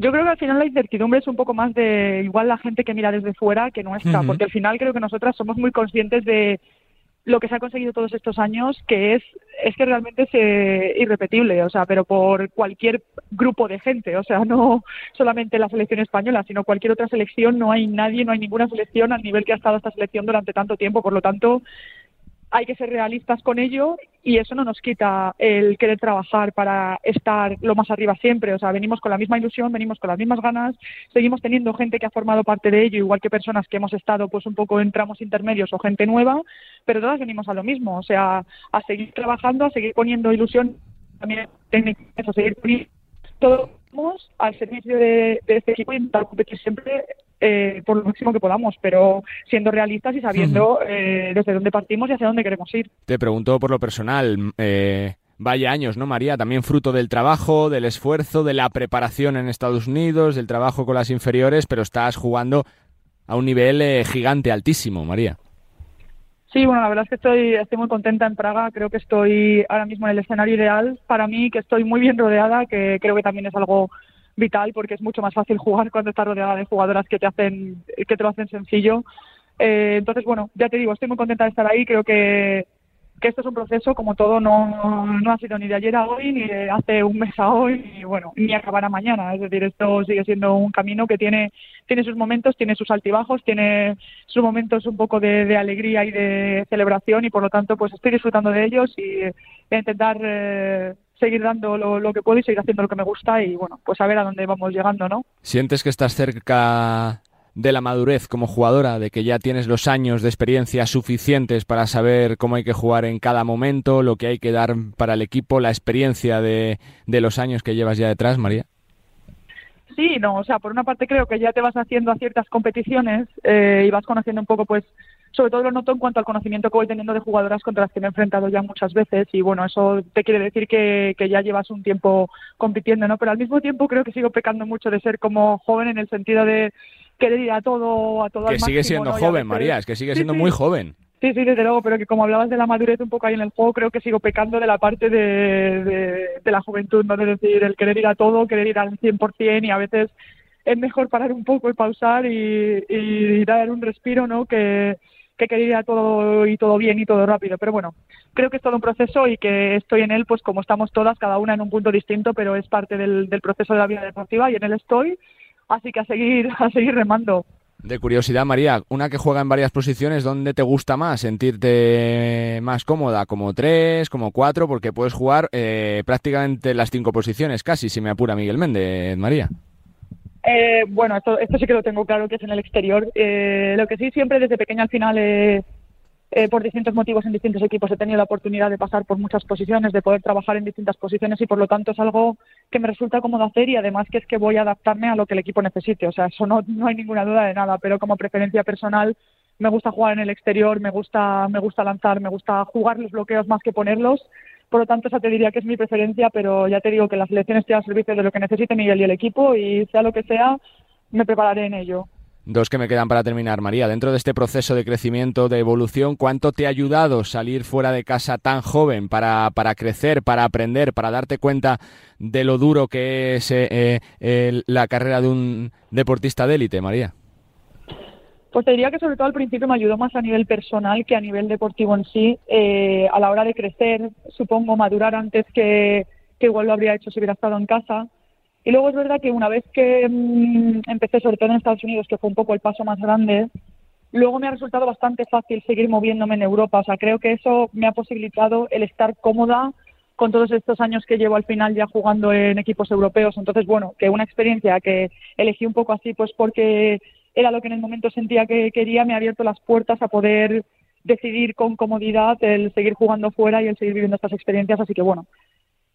Yo creo que al final la incertidumbre es un poco más de igual la gente que mira desde fuera que nuestra, Ujú. porque al final creo que nosotras somos muy conscientes de lo que se ha conseguido todos estos años, que es, es que realmente es eh, irrepetible, o sea, pero por cualquier grupo de gente, o sea, no solamente la selección española, sino cualquier otra selección, no hay nadie, no hay ninguna selección al nivel que ha estado esta selección durante tanto tiempo, por lo tanto, hay que ser realistas con ello y eso no nos quita el querer trabajar para estar lo más arriba siempre. O sea, venimos con la misma ilusión, venimos con las mismas ganas, seguimos teniendo gente que ha formado parte de ello, igual que personas que hemos estado pues un poco en tramos intermedios o gente nueva, pero todas venimos a lo mismo, o sea, a seguir trabajando, a seguir poniendo ilusión también técnicas, a seguir poniendo todo al servicio de, de este equipo y intentar competir siempre eh, por lo máximo que podamos, pero siendo realistas y sabiendo eh, desde dónde partimos y hacia dónde queremos ir. Te pregunto por lo personal, eh, vaya años, ¿no, María? También fruto del trabajo, del esfuerzo, de la preparación en Estados Unidos, del trabajo con las inferiores, pero estás jugando a un nivel eh, gigante, altísimo, María. Sí, bueno, la verdad es que estoy, estoy muy contenta en Praga. Creo que estoy ahora mismo en el escenario ideal para mí, que estoy muy bien rodeada, que creo que también es algo vital porque es mucho más fácil jugar cuando estás rodeada de jugadoras que te hacen, que te lo hacen sencillo. Eh, entonces, bueno, ya te digo, estoy muy contenta de estar ahí. Creo que, que esto es un proceso, como todo, no, no ha sido ni de ayer a hoy, ni de hace un mes a hoy, ni, bueno, ni acabará mañana. Es decir, esto sigue siendo un camino que tiene, tiene sus momentos, tiene sus altibajos, tiene sus momentos un poco de, de alegría y de celebración y por lo tanto, pues estoy disfrutando de ellos y voy a intentar eh, seguir dando lo, lo que puedo y seguir haciendo lo que me gusta y bueno, pues a ver a dónde vamos llegando, ¿no? ¿Sientes que estás cerca de la madurez como jugadora, de que ya tienes los años de experiencia suficientes para saber cómo hay que jugar en cada momento, lo que hay que dar para el equipo, la experiencia de, de los años que llevas ya detrás, María? Sí, no, o sea, por una parte creo que ya te vas haciendo a ciertas competiciones eh, y vas conociendo un poco, pues, sobre todo lo noto en cuanto al conocimiento que voy teniendo de jugadoras contra las que me he enfrentado ya muchas veces y bueno, eso te quiere decir que, que ya llevas un tiempo compitiendo, ¿no? Pero al mismo tiempo creo que sigo pecando mucho de ser como joven en el sentido de querer ir a todo, a todo Que al sigue máximo, siendo joven, veces- María, es que sigue siendo sí. muy joven. Sí, sí, desde luego, pero que como hablabas de la madurez un poco ahí en el juego, creo que sigo pecando de la parte de, de, de la juventud, ¿no? De decir, el querer ir a todo, querer ir al 100% y a veces es mejor parar un poco y pausar y, y dar un respiro, ¿no? Que, que querer ir a todo y todo bien y todo rápido. Pero bueno, creo que es todo un proceso y que estoy en él, pues como estamos todas, cada una en un punto distinto, pero es parte del, del proceso de la vida deportiva y en él estoy. Así que a seguir, a seguir remando. De curiosidad, María, una que juega en varias posiciones, ¿dónde te gusta más? ¿Sentirte más cómoda? ¿Como tres, como cuatro? Porque puedes jugar eh, prácticamente las cinco posiciones, casi, si me apura Miguel Méndez, María. Eh, bueno, esto, esto sí que lo tengo claro que es en el exterior. Eh, lo que sí, siempre desde pequeña al final, eh, por distintos motivos en distintos equipos, he tenido la oportunidad de pasar por muchas posiciones, de poder trabajar en distintas posiciones y por lo tanto es algo que me resulta cómodo hacer y además que es que voy a adaptarme a lo que el equipo necesite. O sea, eso no, no hay ninguna duda de nada, pero como preferencia personal me gusta jugar en el exterior, me gusta, me gusta lanzar, me gusta jugar los bloqueos más que ponerlos Por lo tanto, esa te diría que es mi preferencia, pero ya te digo que la selección esté al servicio de lo que necesite Miguel y el equipo y sea lo que sea, me prepararé en ello. Dos que me quedan para terminar, María. Dentro de este proceso de crecimiento, de evolución, ¿cuánto te ha ayudado salir fuera de casa tan joven para, para crecer, para aprender, para darte cuenta de lo duro que es eh, eh, la carrera de un deportista de élite, María? Pues te diría que sobre todo al principio me ayudó más a nivel personal que a nivel deportivo en sí, eh, a la hora de crecer, supongo madurar antes que, que igual lo habría hecho si hubiera estado en casa. Y luego es verdad que una vez que mm, empecé, sobre todo en Estados Unidos, que fue un poco el paso más grande, luego me ha resultado bastante fácil seguir moviéndome en Europa. O sea, creo que eso me ha posibilitado el estar cómoda con todos estos años que llevo al final ya jugando en equipos europeos. Entonces, bueno, que una experiencia que elegí un poco así, pues porque era lo que en el momento sentía que quería, me ha abierto las puertas a poder decidir con comodidad el seguir jugando fuera y el seguir viviendo estas experiencias. Así que bueno,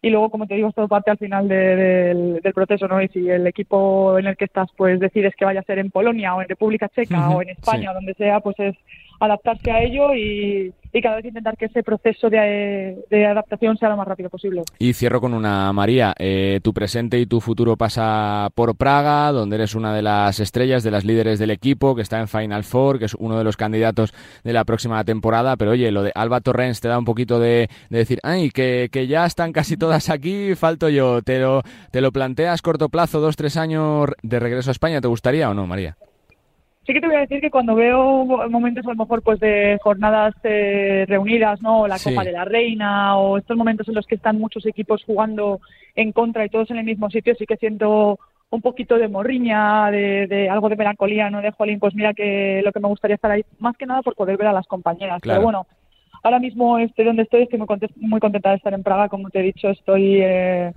y luego, como te digo, es todo parte al final del, proceso, ¿no? Y si el equipo en el que estás, pues decides que vaya a ser en Polonia o en República Checa o en España o donde sea, pues es adaptarse a ello y, cada vez intentar que ese proceso de, adaptación sea lo más rápido posible. Y cierro con una María. Eh, tu presente y tu futuro pasa por Praga, donde eres una de las estrellas, de las líderes del equipo, que está en Final Four, que es uno de los candidatos de la próxima temporada. Pero oye, lo de Alba Torrens te da un poquito de, decir, ay, que, que, ya están casi todas aquí, falto yo. ¿Te lo, ¿Te lo planteas corto plazo, dos, tres años de regreso a España? ¿Te gustaría o no, María? Sí que te voy a decir que cuando veo momentos a lo mejor pues de jornadas eh, reunidas, ¿no? La Copa de la Reina o estos momentos en los que están muchos equipos jugando en contra y todos en el mismo sitio, sí que siento un poquito de morriña, de, algo de melancolía, ¿no? De Jolín, pues mira que lo que me gustaría estar ahí, más que nada por poder ver a las compañeras. Pero bueno, ahora mismo estoy donde estoy, estoy muy, contenta de estar en Praga, como te he dicho, estoy... Eh,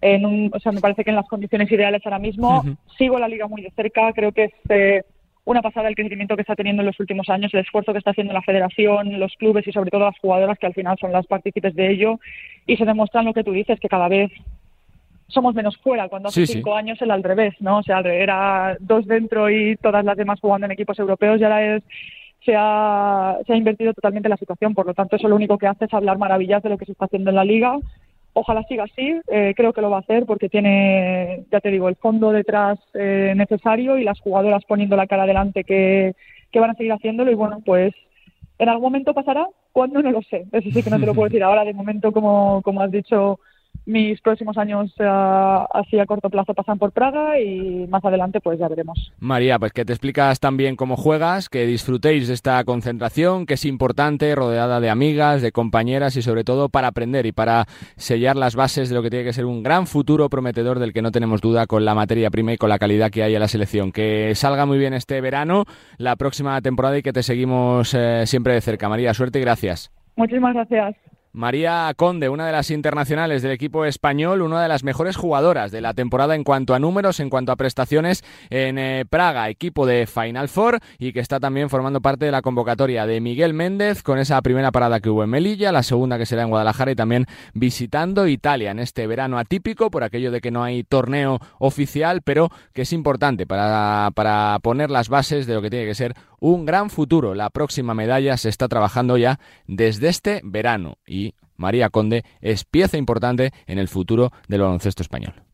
en un, o sea, me parece que en las condiciones ideales ahora mismo. Sigo la liga muy de cerca, creo que es eh, una pasada el crecimiento que está teniendo en los últimos años, el esfuerzo que está haciendo la federación, los clubes y sobre todo las jugadoras que al final son las partícipes de ello y se demuestran lo que tú dices, que cada vez somos menos fuera, cuando hace cinco años era al revés, ¿no? O sea, era dos dentro y todas las demás jugando en equipos europeos y ahora es se ha, se ha invertido totalmente la situación. Por lo tanto, eso lo único que hace es hablar maravillas de lo que se está haciendo en la liga Ojalá siga así, eh, creo que lo va a hacer porque tiene, ya te digo, el fondo detrás eh, necesario y las jugadoras poniendo la cara adelante que, que van a seguir haciéndolo y bueno, pues en algún momento pasará, ¿cuándo? No lo sé, eso sí que no te lo puedo decir ahora, de momento como, como has dicho, mis próximos años uh, así a corto plazo pasan por Praga y más adelante pues ya veremos. María, pues que te explicas también cómo juegas, que disfrutéis de esta concentración, que es importante, rodeada de amigas, de compañeras y sobre todo para aprender y para sellar las bases de lo que tiene que ser un gran futuro prometedor del que no tenemos duda con la materia prima y con la calidad que hay en la selección. Que salga muy bien este verano, la próxima temporada y que te seguimos eh, siempre de cerca. María, suerte y gracias. Muchísimas gracias. María Conde, una de las internacionales del equipo español, una de las mejores jugadoras de la temporada en cuanto a números, en cuanto a prestaciones en eh, Praga, equipo de Final Four y que está también formando parte de la convocatoria de Miguel Méndez con esa primera parada que hubo en Melilla, la segunda que será en Guadalajara y también visitando Italia en este verano atípico por aquello de que no hay torneo oficial, pero que es importante para, para poner las bases de lo que tiene que ser un gran futuro. La próxima medalla se está trabajando ya desde este verano y María Conde es pieza importante en el futuro del baloncesto español.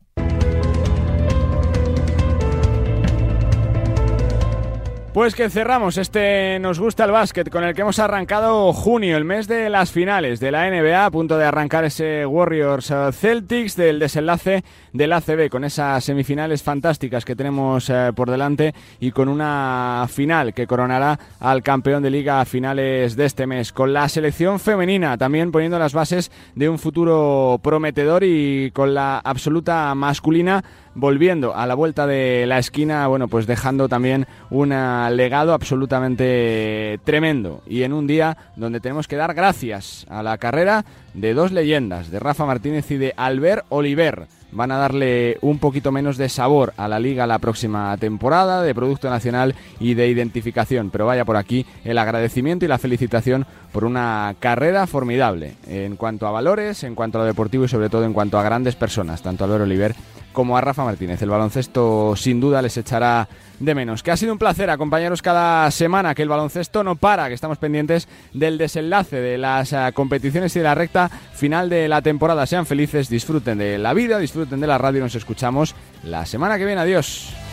Pues que cerramos este Nos gusta el básquet con el que hemos arrancado junio, el mes de las finales de la NBA, a punto de arrancar ese Warriors eh, Celtics del desenlace del ACB con esas semifinales fantásticas que tenemos eh, por delante y con una final que coronará al campeón de liga a finales de este mes, con la selección femenina también poniendo las bases de un futuro prometedor y con la absoluta masculina volviendo a la vuelta de la esquina, bueno, pues dejando también un legado absolutamente tremendo. Y en un día donde tenemos que dar gracias a la carrera de dos leyendas, de Rafa Martínez y de Albert Oliver. Van a darle un poquito menos de sabor a la liga la próxima temporada, de producto nacional y de identificación. Pero vaya por aquí el agradecimiento y la felicitación por una carrera formidable en cuanto a valores, en cuanto a lo deportivo y sobre todo en cuanto a grandes personas, tanto Albert Oliver como a Rafa Martínez. El baloncesto sin duda les echará de menos. Que ha sido un placer acompañaros cada semana, que el baloncesto no para, que estamos pendientes del desenlace de las eh, competiciones y de la recta final de la temporada. Sean felices, disfruten de la vida, disfruten de la radio y nos escuchamos la semana que viene. Adiós.